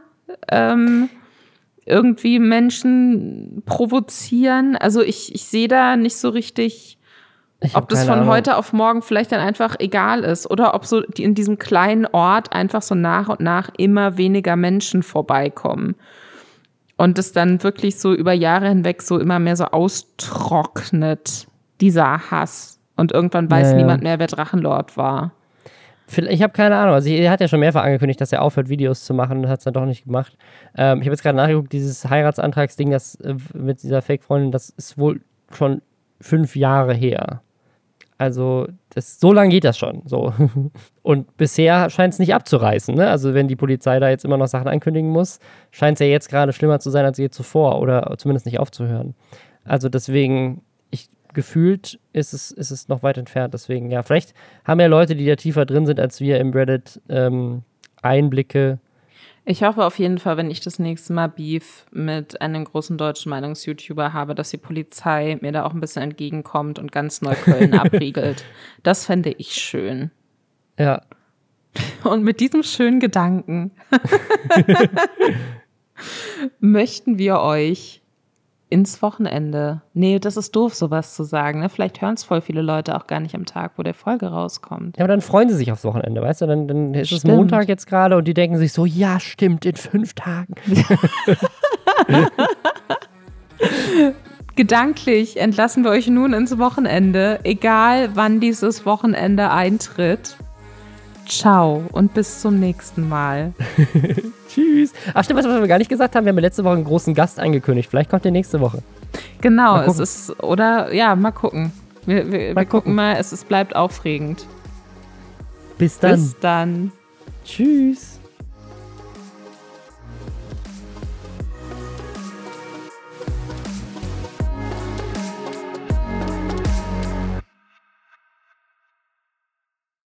Speaker 1: ähm, irgendwie Menschen provozieren? Also ich, ich sehe da nicht so richtig ob das von Ahnung. heute auf morgen vielleicht dann einfach egal ist oder ob so in diesem kleinen Ort einfach so nach und nach immer weniger Menschen vorbeikommen und es dann wirklich so über Jahre hinweg so immer mehr so austrocknet, dieser Hass. Und irgendwann weiß ja, ja. niemand mehr, wer Drachenlord war.
Speaker 2: Ich habe keine Ahnung. Also er hat ja schon mehrfach angekündigt, dass er aufhört, Videos zu machen und hat es dann doch nicht gemacht. Ähm, ich habe jetzt gerade nachgeguckt, dieses Heiratsantragsding, das äh, mit dieser Fake-Freundin, das ist wohl schon fünf Jahre her. Also das, so lange geht das schon. So. Und bisher scheint es nicht abzureißen. Ne? Also wenn die Polizei da jetzt immer noch Sachen ankündigen muss, scheint es ja jetzt gerade schlimmer zu sein als je zuvor oder zumindest nicht aufzuhören. Also deswegen, ich gefühlt ist es, ist es noch weit entfernt. Deswegen, ja, vielleicht haben ja Leute, die da tiefer drin sind als wir im Reddit, ähm, Einblicke
Speaker 1: ich hoffe auf jeden Fall, wenn ich das nächste Mal Beef mit einem großen deutschen Meinungs-YouTuber habe, dass die Polizei mir da auch ein bisschen entgegenkommt und ganz Neukölln abriegelt. Das fände ich schön.
Speaker 2: Ja.
Speaker 1: Und mit diesem schönen Gedanken möchten wir euch ins Wochenende. Nee, das ist doof, sowas zu sagen. Ne? Vielleicht hören es voll viele Leute auch gar nicht am Tag, wo der Folge rauskommt.
Speaker 2: Ja, aber dann freuen sie sich aufs Wochenende, weißt du? Dann, dann ist stimmt. es Montag jetzt gerade und die denken sich so, ja, stimmt, in fünf Tagen.
Speaker 1: Gedanklich entlassen wir euch nun ins Wochenende, egal wann dieses Wochenende eintritt. Ciao und bis zum nächsten Mal.
Speaker 2: Tschüss. Ach stimmt, was wir gar nicht gesagt haben, wir haben letzte Woche einen großen Gast angekündigt. Vielleicht kommt der nächste Woche.
Speaker 1: Genau, es ist, oder ja, mal gucken. Wir, wir, mal wir gucken mal, es, es bleibt aufregend.
Speaker 2: Bis dann.
Speaker 1: Bis dann.
Speaker 2: Tschüss.